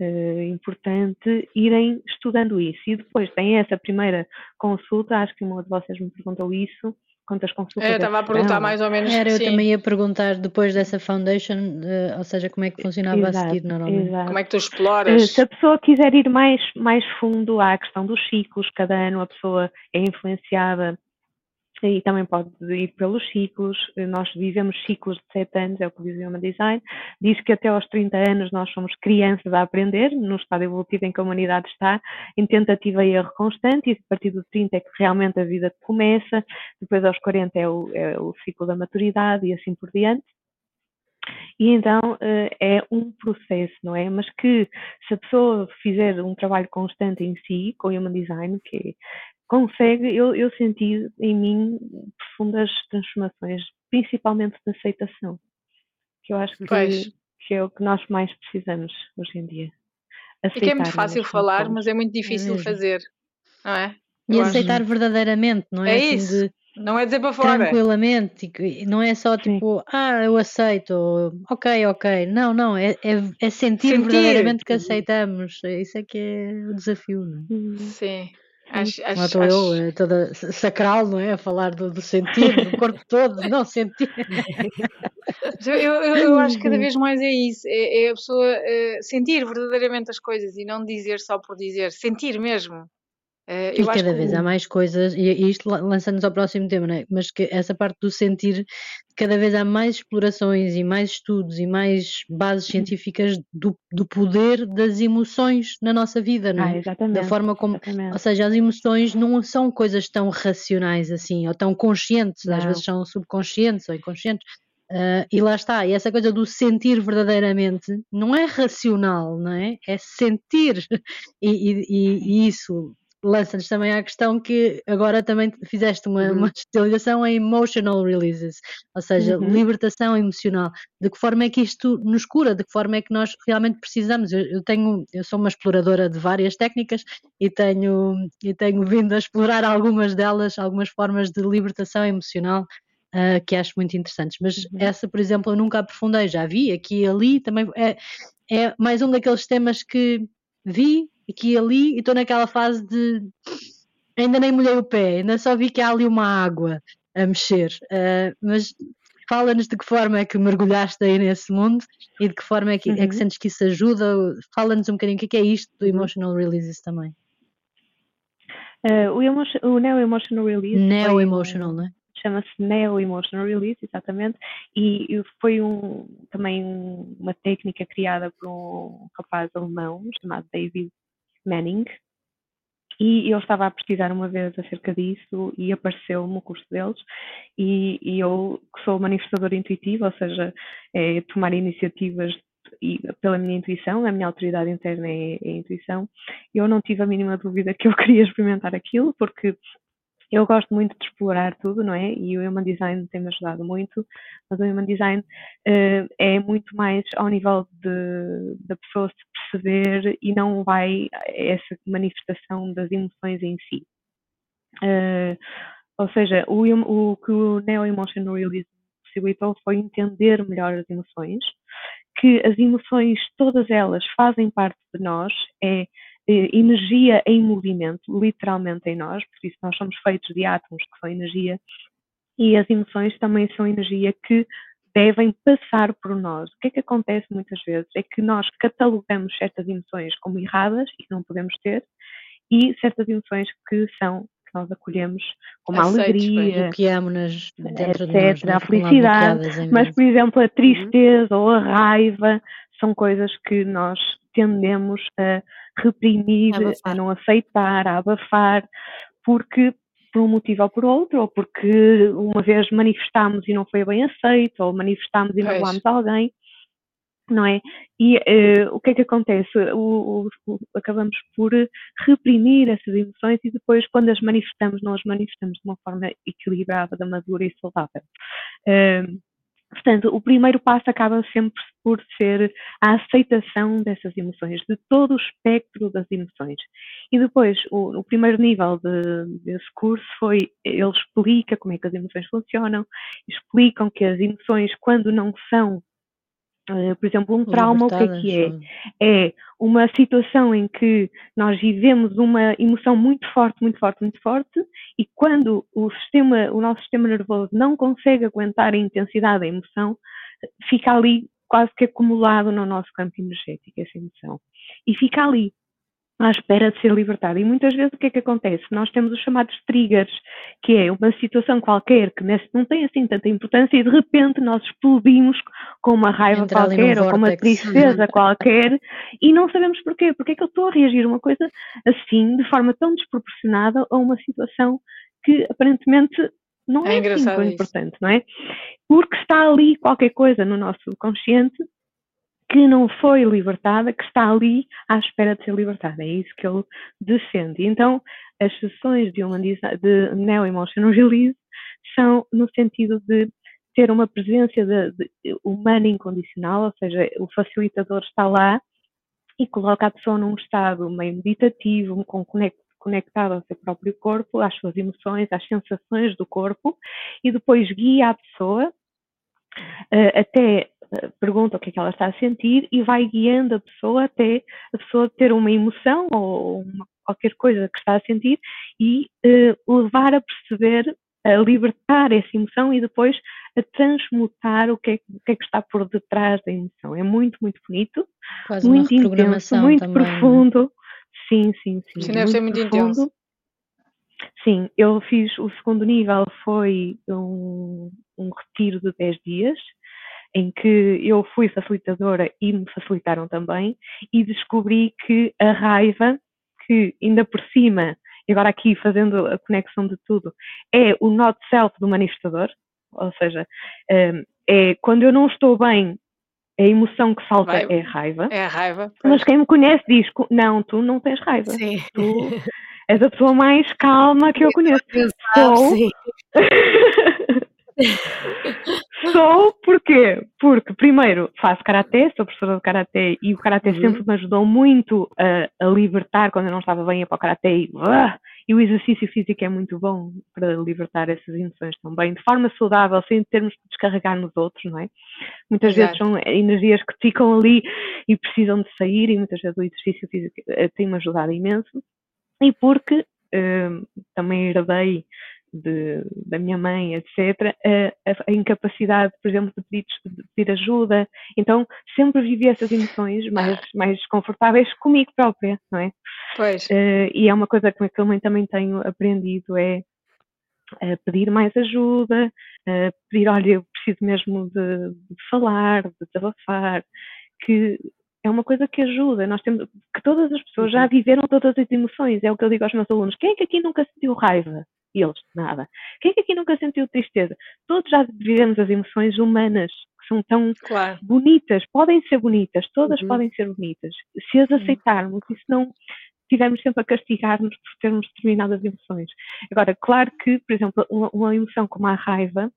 uh, importante irem estudando isso. E depois tem essa primeira consulta, acho que uma de vocês me perguntou isso, quantas consultas. É, estava a perguntar mais ou menos. Era, eu sim. também ia perguntar depois dessa foundation, uh, ou seja, como é que funcionava exato, a seguir normalmente. Exato. Como é que tu exploras? Uh, se a pessoa quiser ir mais, mais fundo à questão dos ciclos, cada ano a pessoa é influenciada e também pode ir pelos ciclos. Nós vivemos ciclos de 7 anos, é o que diz o Human Design. Diz que até aos 30 anos nós somos crianças a aprender, no estado evolutivo em que a humanidade está, em tentativa e erro constante, e a partir dos 30 é que realmente a vida começa, depois aos 40 é o, é o ciclo da maturidade e assim por diante. E então eh, é um processo, não é? Mas que se a pessoa fizer um trabalho constante em si, com o Human Design, que consegue, eu, eu senti em mim profundas transformações, principalmente de aceitação, que eu acho que, que é o que nós mais precisamos hoje em dia. Aceitar, é que é muito fácil falar, mas é muito difícil é fazer, não é? E eu aceitar acho... verdadeiramente, não é? É assim isso. De... Não é dizer para fora. Tranquilamente, não é só tipo, Sim. ah, eu aceito, ok, ok. Não, não, é, é, é sentir, sentir, verdadeiramente que aceitamos. Isso é que é o desafio, não é? Uhum. Sim. Acho, acho, estou acho... eu, é toda sacral, não é? A falar do, do sentir, do corpo todo, não sentir. eu, eu, eu, acho que cada vez mais é isso, é, é a pessoa uh, sentir verdadeiramente as coisas e não dizer só por dizer, sentir mesmo. Uh, e cada vez que... há mais coisas, e, e isto lança-nos ao próximo tema, não é? mas que essa parte do sentir, cada vez há mais explorações e mais estudos e mais bases científicas do, do poder das emoções na nossa vida, não é? Ah, exatamente, da forma como, exatamente. ou seja, as emoções não são coisas tão racionais assim, ou tão conscientes, não. às vezes são subconscientes ou inconscientes. Uh, e lá está, e essa coisa do sentir verdadeiramente não é racional, não é? É sentir, e, e, e isso lança-nos também à questão que agora também fizeste uma, uhum. uma especialização em emotional releases, ou seja, uhum. libertação emocional. De que forma é que isto nos cura? De que forma é que nós realmente precisamos? Eu, eu tenho, eu sou uma exploradora de várias técnicas e tenho, e tenho vindo a explorar algumas delas, algumas formas de libertação emocional. Uh, que acho muito interessantes, mas uhum. essa, por exemplo, eu nunca aprofundei, já vi aqui e ali, também é, é mais um daqueles temas que vi, aqui e ali, e estou naquela fase de ainda nem molhei o pé, ainda só vi que há ali uma água a mexer. Uh, mas fala-nos de que forma é que mergulhaste aí nesse mundo e de que forma é que, uhum. é que uhum. sentes que isso ajuda. Fala-nos um bocadinho o que é, é isto do. Emotional Releases também. Uh, o, o Neo Emotional Release. Neo Emotional, um, não é? Chama-se Neo Emotional Release, exatamente, e foi um, também uma técnica criada por um rapaz alemão chamado David Manning, e eu estava a pesquisar uma vez acerca disso e apareceu-me o curso deles e, e, eu que sou manifestadora intuitiva, ou seja, é tomar iniciativas e, pela minha intuição, a minha autoridade interna é, é a intuição, eu não tive a mínima dúvida que eu queria experimentar aquilo, porque eu gosto muito de explorar tudo, não é? E o Human Design tem-me ajudado muito, mas o Human Design uh, é muito mais ao nível de, da pessoa se perceber e não vai essa manifestação das emoções em si. Uh, ou seja, o, o que o Neo Emotional Realism possibilitou foi entender melhor as emoções, que as emoções, todas elas, fazem parte de nós, é eh, energia em movimento, literalmente em nós, por isso nós somos feitos de átomos que são energia, e as emoções também são energia que devem passar por nós. O que é que acontece muitas vezes? É que nós catalogamos certas emoções como erradas e que não podemos ter, e certas emoções que são que nós acolhemos como a alegria, bloqueamos dentro etc, de nós, a felicidade, mas por exemplo a uhum. tristeza uhum. ou a raiva são coisas que nós tendemos a reprimir, a, a não aceitar, a abafar, porque por um motivo ou por outro, ou porque uma vez manifestámos e não foi bem aceito, ou manifestámos e magoámos alguém, não é? E uh, o que é que acontece? O, o, o, acabamos por reprimir essas emoções e depois, quando as manifestamos, não as manifestamos de uma forma equilibrada, madura e saudável. Uh, Portanto, o primeiro passo acaba sempre por ser a aceitação dessas emoções, de todo o espectro das emoções. E depois, o, o primeiro nível de, desse curso foi, ele explica como é que as emoções funcionam, explicam que as emoções, quando não são Uh, por exemplo, um trauma, o que é que é? É uma situação em que nós vivemos uma emoção muito forte, muito forte, muito forte, e quando o sistema, o nosso sistema nervoso não consegue aguentar a intensidade da emoção, fica ali quase que acumulado no nosso campo energético, essa emoção. E fica ali à espera de ser libertada. E muitas vezes o que é que acontece? Nós temos os chamados triggers, que é uma situação qualquer que não tem assim tanta importância e de repente nós explodimos com uma raiva qualquer ou com uma tristeza qualquer e não sabemos porquê. Porque é que eu estou a reagir uma coisa assim, de forma tão desproporcionada a uma situação que aparentemente não é, é assim tão importante, não é? Porque está ali qualquer coisa no nosso consciente que não foi libertada, que está ali à espera de ser libertada. É isso que ele defende. Então, as sessões de, de Neo Emotional Release são no sentido de ter uma presença de, de, humana incondicional, ou seja, o facilitador está lá e coloca a pessoa num estado meio meditativo, com conectado ao seu próprio corpo, às suas emoções, às sensações do corpo, e depois guia a pessoa uh, até pergunta o que é que ela está a sentir e vai guiando a pessoa até a pessoa ter uma emoção ou uma, qualquer coisa que está a sentir e uh, levar a perceber, a libertar essa emoção e depois a transmutar o que, é, o que é que está por detrás da emoção. É muito, muito bonito, Quase muito intenso, muito também, é? profundo. Né? Sim, sim, sim. Sim, deve ser muito profundo. intenso. Sim, eu fiz o segundo nível, foi um, um retiro de 10 dias, em que eu fui facilitadora e me facilitaram também, e descobri que a raiva, que ainda por cima, e agora aqui fazendo a conexão de tudo, é o not self do manifestador, ou seja, hum, é quando eu não estou bem, a emoção que salta Vai, é a raiva. É a raiva. Pois. Mas quem me conhece diz: não, tu não tens raiva. Sim. Tu és a pessoa mais calma que eu conheço. Sou. Sou porquê? Porque, primeiro, faço karatê, sou professora de karatê e o karatê uhum. sempre me ajudou muito a, a, libertar quando eu não estava bem, ia para o karatê e, uh, e o exercício físico é muito bom para libertar essas emoções também, de forma saudável, sem termos que descarregar nos outros, não é? Muitas Exato. vezes são energias que ficam ali e precisam de sair, e muitas vezes o exercício físico eh, tem-me ajudado imenso. E porque uh, também herdei de, da minha mãe, etc., a, a, incapacidade, por exemplo, de pedir, de pedir, ajuda. Então, sempre vivi essas emoções mais, mais desconfortáveis comigo própria, não é? Pois. Uh, e é uma coisa que eu também tenho aprendido, é pedir mais ajuda, pedir, olha, eu preciso mesmo de, de falar, de desabafar, que é uma coisa que ajuda. Nós temos que todas as pessoas já uhum. viveram todas as emoções. É o que eu digo aos meus alunos. Quem é que aqui nunca sentiu raiva? E eles, nada. Quem é que aqui nunca sentiu tristeza? Todos já vivemos as emoções humanas, que são tão claro. bonitas, podem ser bonitas, todas uhum. podem ser bonitas, se as aceitarmos e se não estivermos sempre a castigar-nos por termos determinadas emoções. Agora, claro que, por exemplo, uma, uma emoção como a raiva,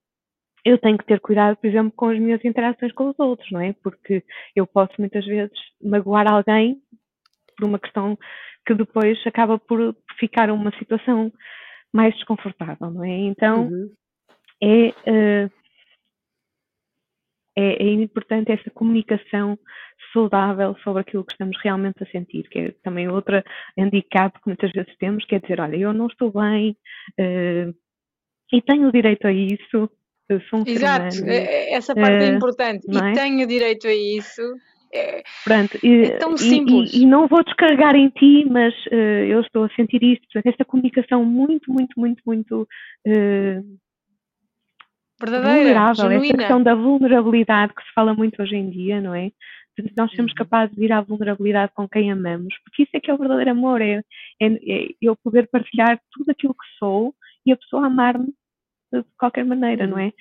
eu tenho que ter cuidado, por exemplo, com as minhas interações com os outros, não é? Porque eu posso muitas vezes magoar alguém por uma questão que depois acaba por ficar uma situação mais desconfortável, não é? Então uhum. é, uh, é, é, importante essa comunicação saudável sobre aquilo que estamos realmente a sentir, que é também outra handicap que muitas vezes temos, que é dizer, olha, eu não estou bem uh, e tenho direito a isso, Exato, é, essa parte uh, é importante, e é? tenho direito a isso é, Pronto, e, é tão simples. E, e, não vou descarregar em ti, mas uh, eu estou a sentir isto. Portanto, esta comunicação muito, muito, muito, muito uh, verdadeira, vulnerável. Genuína. Esta questão da vulnerabilidade que se fala muito hoje em dia, não é? Portanto, nós somos uhum. capazes de ir à vulnerabilidade com quem amamos, porque isso é que é o verdadeiro amor, é, é, é eu poder partilhar tudo aquilo que sou e a pessoa amar-me de qualquer maneira, não uhum. é?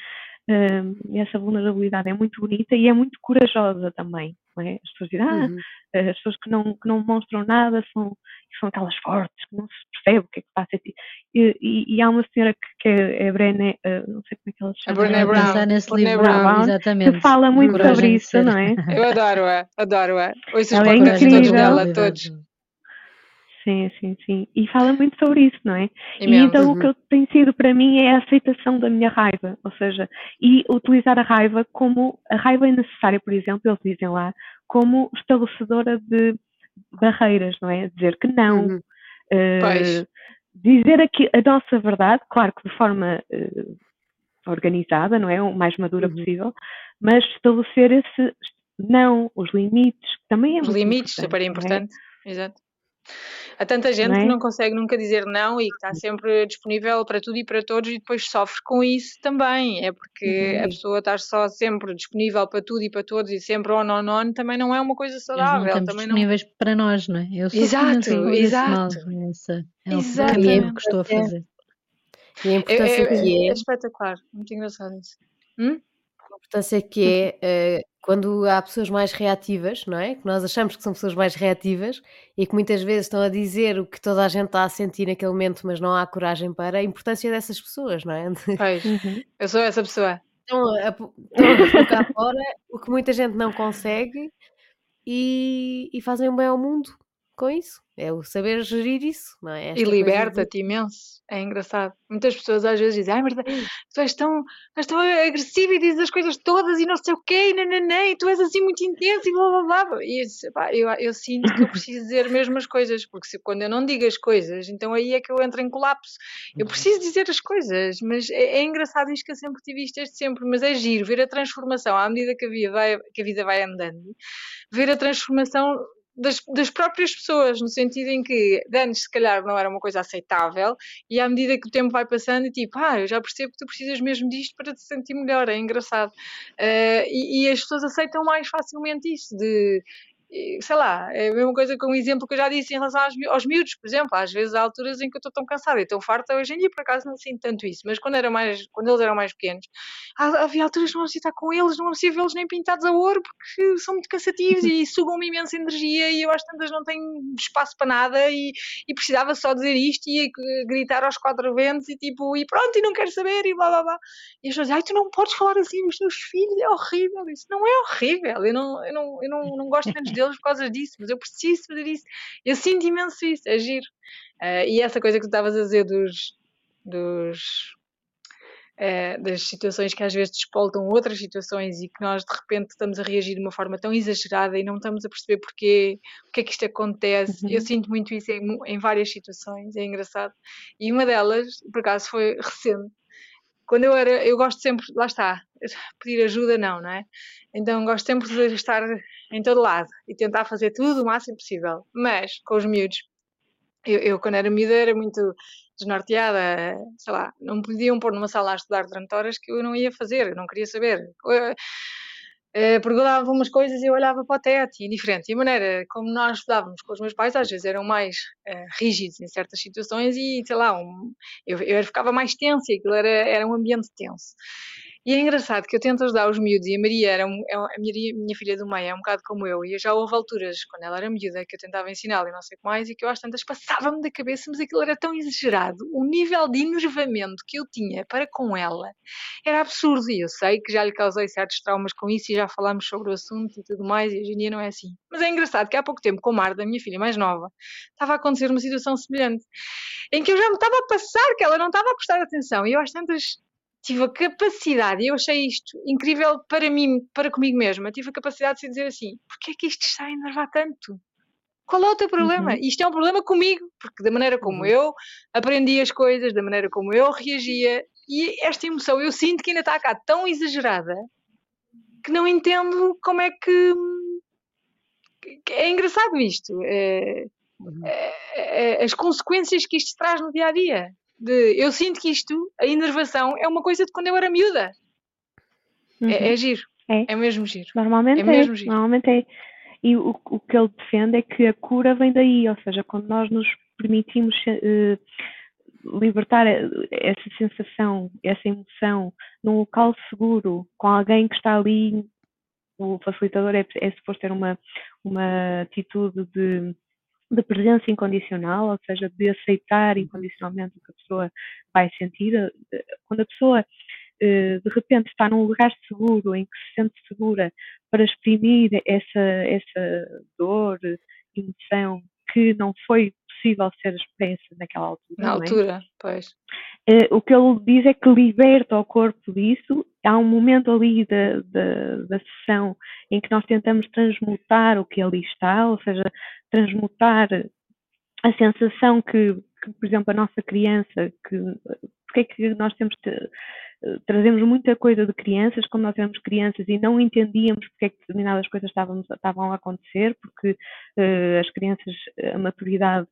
Uh, essa vulnerabilidade é muito bonita e é muito corajosa também é? As pessoas dizem, ah, uhum. as pessoas que não, que não demonstram nada são, são aquelas fortes, que não se percebe o que é que está a sentir. E, e, e há uma senhora que, que é, é Brené, uh, não sei como é que ela se chama. A Brené Brown. Nesse livro, Brown, exatamente. Que fala muito Coragem sobre isso, não é? Eu adoro-a, adoro-a. Ouço os podcasts todos dela, todos. Sim, Sim, sim. E fala muito sobre isso, não é? E então o que tem sido para mim é a aceitação da minha raiva, ou seja, e utilizar a raiva como a raiva é necessária, por exemplo, eles dizem lá, como estabelecedora de barreiras, não é? Dizer que não, uhum. uh, dizer aqui a nossa verdade, claro que de forma uh, organizada, não é? O mais madura uhum. possível, mas estabelecer esse não, os limites, também é Os limites, super importante, é? exato. Há tanta gente é? que não consegue nunca dizer não e que está sempre disponível para tudo e para todos e depois sofre com isso também. É porque uhum. a pessoa estar só sempre disponível para tudo e para todos e sempre on on on também não é uma coisa saudável. Nós não também disponíveis não... para nós, não é? Eu sou exato, exato. Mal, essa, é o caminho que estou a fazer. E a importância é, é, que é. É espetacular, muito engraçado isso. Hum? A importância que é uh, quando há pessoas mais reativas, não é? Que nós achamos que são pessoas mais reativas e que muitas vezes estão a dizer o que toda a gente está a sentir naquele momento, mas não há coragem para a importância dessas pessoas, não é? Pois, uhum. eu sou essa pessoa. Estão a, estão a colocar fora o que muita gente não consegue e, e fazem um bem ao mundo com isso. É o saber gerir isso, não é? Esta e liberta-te de... imenso. É engraçado. Muitas pessoas às vezes dizem, ai, mas tu és tão, és tão agressiva e dizes as coisas todas e não sei o quê, e, nananã, e tu és assim muito intenso e blá blá blá. E eu, pá, eu, eu sinto que eu preciso dizer mesmo as coisas, porque se, quando eu não digo as coisas, então aí é que eu entro em colapso. Eu uhum. preciso dizer as coisas, mas é, é engraçado isto que eu sempre tive isto desde sempre, mas é giro ver a transformação à medida que a vida vai, que a vida vai andando, ver a transformação das, das, próprias pessoas, no sentido em que antes se calhar não era uma coisa aceitável e à medida que o tempo vai passando, tipo, ah, eu já percebo que tu precisas mesmo disto para te sentir melhor, é engraçado. Uh, e, e, as pessoas aceitam mais facilmente isso, de sei lá, é a mesma coisa com um exemplo que eu já disse em relação aos, aos miúdos, por exemplo, às vezes há alturas em que eu estou tão cansada e tão farta, hoje em dia por acaso não sinto tanto isso, mas quando, era mais, quando eles eram mais pequenos, havia alturas que não estar com eles, não apetecia vê-los nem pintados a ouro porque são muito cansativos e sugam-me imensa energia e eu às tantas não tenho espaço para nada e, e precisava só dizer isto e gritar aos quatro ventos e tipo, e pronto, e não quero saber e blá blá blá. E as pessoas ai, tu não podes falar assim dos teus filhos, é horrível. Isso não é horrível, eu não, eu não, eu não, não gosto menos deles por causa disso, mas eu preciso fazer isso. Eu sinto imenso isso, é giro. Uh, e essa coisa que tu estavas a dizer dos, dos uh, das situações que às vezes despoltam outras situações e que nós de repente estamos a reagir de uma forma tão exagerada e não estamos a perceber porquê, o que é que isto acontece. Uhum. Eu sinto muito isso em, em várias situações, é engraçado. E uma delas, por acaso, foi recente quando eu era, eu gosto sempre, lá está, pedir ajuda não, não é? Então gosto sempre de estar em todo lado e tentar fazer tudo o máximo possível. Mas com os miúdos, eu, eu quando era miúda era muito desnorteada, sei lá, não podiam pôr numa sala a estudar durante horas que eu não ia fazer, eu não queria saber uh, perguntava umas coisas e eu olhava para o teto e indiferente. E a maneira como nós estudávamos com os meus pais, às vezes eram mais uh, rígidos em certas situações e, sei lá, um, eu, eu ficava mais tensa e aquilo era, era um ambiente tenso. E é engraçado que eu tento ajudar os miúdos e a Maria era um, é a minha, minha filha do meio, é um bocado como eu, e já houve alturas, quando ela era miúda, que eu tentava ensiná-la e não sei o que mais, e que eu às tantas passava-me da cabeça, mas aquilo era tão exagerado, o nível de enervamento que eu tinha para com ela era absurdo, e eu sei que já lhe causei certos traumas com isso e já falámos sobre o assunto e tudo mais, e hoje em dia não é assim. Mas é engraçado que há pouco tempo, com a Marta, a minha filha mais nova, estava a acontecer uma situação semelhante, em que eu já me estava a passar que ela não estava a prestar atenção, e eu às tantas tive a capacidade, e eu achei isto incrível para mim, para comigo mesma, tive a capacidade de dizer assim: porquê é que isto está a enervar tanto? Qual é o teu problema? Uhum. Isto é um problema comigo, porque da maneira como uhum. eu aprendi as coisas, da maneira como eu reagia, e esta emoção eu sinto que ainda está cá tão exagerada que não entendo como é que. É engraçado isto. É, uhum. as consequências que isto traz no dia a dia de eu sinto que isto, a enervação, é uma coisa de quando eu era miúda. É, uhum. É, é, giro. É. é mesmo giro. Normalmente é. Mesmo giro. Normalmente é. E o, o que ele defende é que a cura vem daí, ou seja, quando nós nos permitimos uh, libertar essa sensação, essa emoção num local seguro, com alguém que está ali, o facilitador é, é suposto ter uma, uma atitude de de presença incondicional, ou seja, de aceitar uhum. incondicionalmente o que a pessoa vai sentir. Eh, quando a pessoa eh, de repente está num lugar seguro, em que se sente segura para exprimir essa, essa dor, emoção que não foi possível ser expressa naquela altura. Na é? altura, pois. Uh, o que ele diz é que liberta o corpo disso. Há um momento ali da, da, da sessão em que nós tentamos transmutar o que ali está, ou seja, transmutar a sensação que, que por exemplo, a nossa criança, que porque é que nós temos trazemos muita coisa de crianças, quando nós éramos crianças e não entendíamos porque é que determinadas coisas estavam, estavam a acontecer, porque uh, as crianças, a maturidade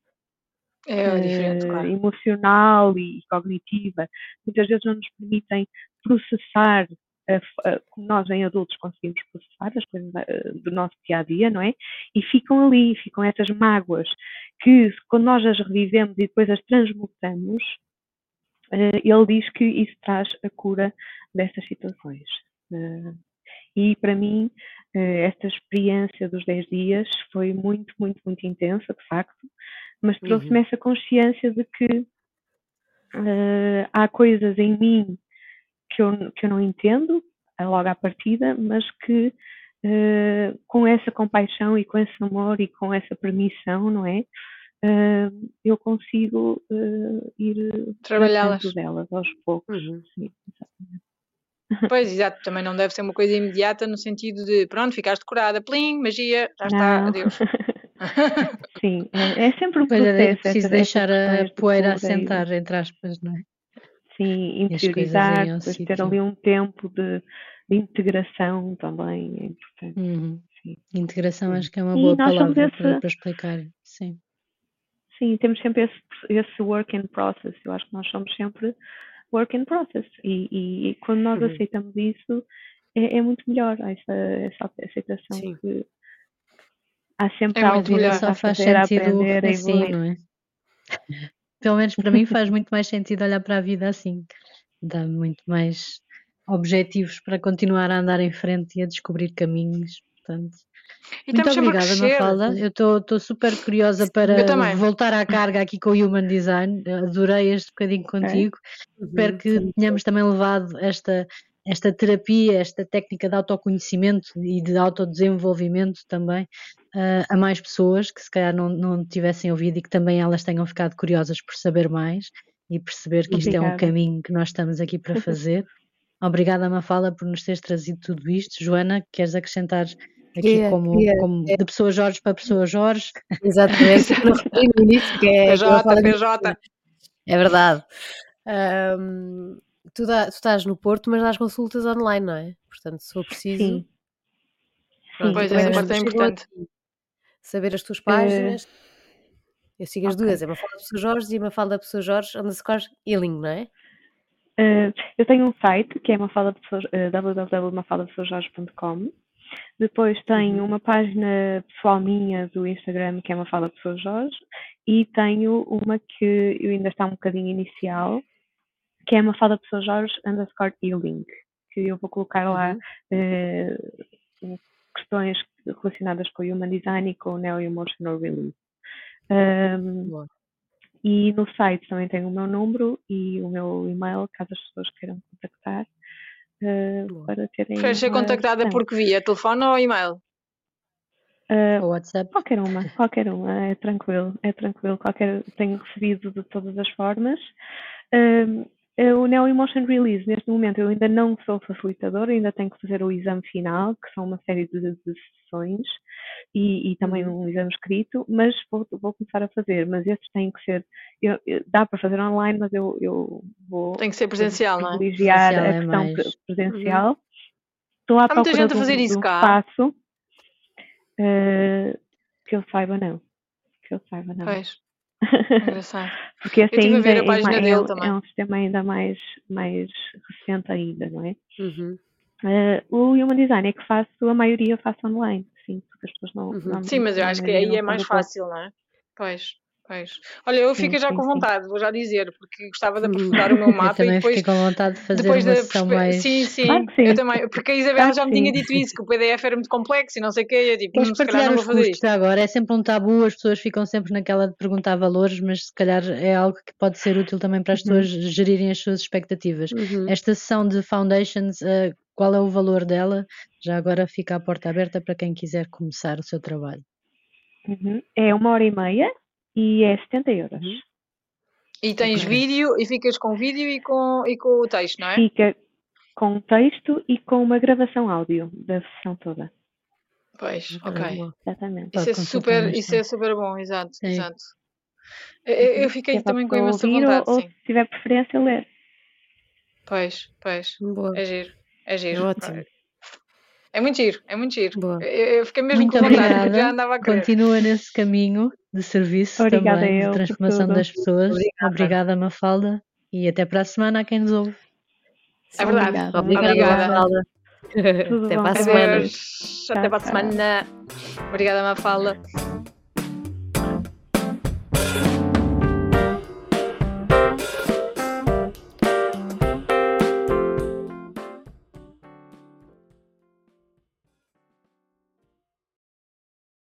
é uh, claro. emocional e cognitiva, muitas vezes não nos permitem processar como nós em adultos conseguimos processar as coisas eh, do nosso dia a dia, não é? E ficam ali, ficam essas mágoas que quando nós as revivemos e depois as transmutamos, eh, ele diz que isso traz a cura dessas situações. Eh, e para mim, eh, esta experiência dos 10 dias foi muito, muito, muito intensa, de facto, mas trouxe-me uhum. essa consciência de que uh, há coisas em mim que eu, que eu não entendo logo à partida, mas que uh, com essa compaixão e com esse amor e com essa permissão, não é? uh, eu consigo ir trabalhá-las delas aos poucos. Uhum. Sim, Pois, exato, também não deve ser uma coisa imediata no sentido de pronto, ficaste curada, plim, magia, já está, não. adeus. Sim, é, é, sempre um pois processo. É, é preciso deixar a poeira assentar, entre aspas, não é? Sim, interiorizar, depois ter ali um tempo de, de, integração também é importante. Uhum. Integração acho que é uma boa palavra esse... para, para explicar, sim. Sim, temos sempre esse, esse work in process. Eu acho que nós somos sempre work in process. E, e, e quando nós uhum. aceitamos isso, é, é, muito melhor essa, essa aceitação Sim. que há sempre é algo melhor. só faz sentido assim, não é? Pelo menos para mim faz muito mais sentido olhar para a vida assim. Dá muito mais objetivos para continuar a andar em frente e a descobrir caminhos. Portanto, e Muito obrigada, Mafalda. Eu estou super curiosa para voltar à carga aqui com o Human Design. Adorei este bocadinho contigo. É. Espero que tenhamos também levado esta, esta terapia, esta técnica de autoconhecimento e de autodesenvolvimento também uh, a mais pessoas que se calhar não, não tivessem ouvido e que também elas tenham ficado curiosas por saber mais e perceber que isto Obrigada. é um caminho que nós estamos aqui para fazer. Obrigada, Mafala, por nos teres trazido tudo isto. Joana, queres acrescentar aqui é, como, é, como é. de pessoa Jorge para pessoa Jorge. Exatamente, no início, que é PJ, PJ. É verdade. Um, tu, dá, tu, estás no Porto, mas dás consultas online, não é? Portanto, se for preciso. Sim. Sim, pois, essa parte é importante. Saber as tuas páginas. Eu sigo as okay. duas, é uma fala da pessoa Jorge e uma fala da pessoa Jorge, underscore healing, não é? Uh, eu tenho um site que é uma fala de pessoa, uh, www.mafaldapessoajorge.com depois tenho uhum. uma página pessoal minha do Instagram, que é uma fala de Sou Jorge, e tenho uma que eu ainda está um bocadinho inicial, que é uma fala de Sou Jorge underscore healing, que eu vou colocar lá uhum. uh, questões relacionadas com o Human Design e com o Neo Emotional Release. Um, e no site também tenho o meu número e o meu e-mail, caso as pessoas queiram contactar uh, para terem. Ser contactada por que via? Telefone ou e-mail? Uh, WhatsApp? Qualquer uma, qualquer uma, é tranquilo, é tranquilo, qualquer, tenho recebido de todas as formas. Uh, o Neo Emotion Release, neste momento, eu ainda não sou facilitadora, ainda tenho que fazer o exame final, que são uma série de, de sessões, e, e, também uhum. um exame escrito, mas vou, vou, começar a fazer. Mas esses têm que ser, eu, eu, dá para fazer online, mas eu, eu vou. Tem que ser presencial, não é? Privilegiar a é questão mais... presencial. Uhum. Estou à Há muita gente a fazer isso cá. Espaço, uh, que eu saiba, não. Que eu saiba, não. Pois. Engraçado. Porque assim ainda é, é, é, um sistema ainda mais, mais recente ainda, não é? Uhum. Uh, o Human Design é que faço, a maioria faço online, sim, porque as pessoas não. Uhum. não sim, mas eu acho que aí é mais fácil, não é? Pois. Pois. Olha, eu fico sim, já sim, com vontade, sim. vou já dizer, porque gostava de uhum. aprofundar o meu mapa eu e depois. Fiquei com vontade de fazer depois uma da perspe... mais. Sim, sim, claro eu também, porque a Isabel claro já me tinha dito isso, que o PDF era muito complexo e não sei o quê, eu tipo, Queres hum, partilhar os custos agora? É sempre um tabu, as pessoas ficam sempre naquela de perguntar valores, mas se calhar é algo que pode ser útil também para as uhum. pessoas gerirem as suas expectativas. Uhum. Esta sessão de Foundations, uh, qual é o valor dela? Já agora fica a porta aberta para quem quiser começar o seu trabalho. Uhum. É uma hora e meia e é 70 euros. Uhum. E tens okay. vídeo e ficas com vídeo e com, e com o texto, não é? Fica com texto e com uma gravação áudio da sessão toda. Pois, ok. Exatamente. Isso é, super, isso é super bom, exato, sim. exato. Eu, eu fiquei também com imensa vontade, ou, sim. Ou se tiver preferência, ler. Pois, pois. Boa. É giro, é giro. É ótimo. É muito giro, é muito giro. Boa. Eu, fiquei mesmo muito com vontade, obrigada. já andava a querer. Continua nesse caminho de serviço Obrigada também, eu de transformação das pessoas. Obrigada. Obrigada, Mafalda. E até para a semana a quem nos ouve. É verdade. Obrigada. Obrigada, Obrigada. Mafalda. Tudo Até bom. para a semana. Adeus. Até para a semana. Obrigada, Mafalda.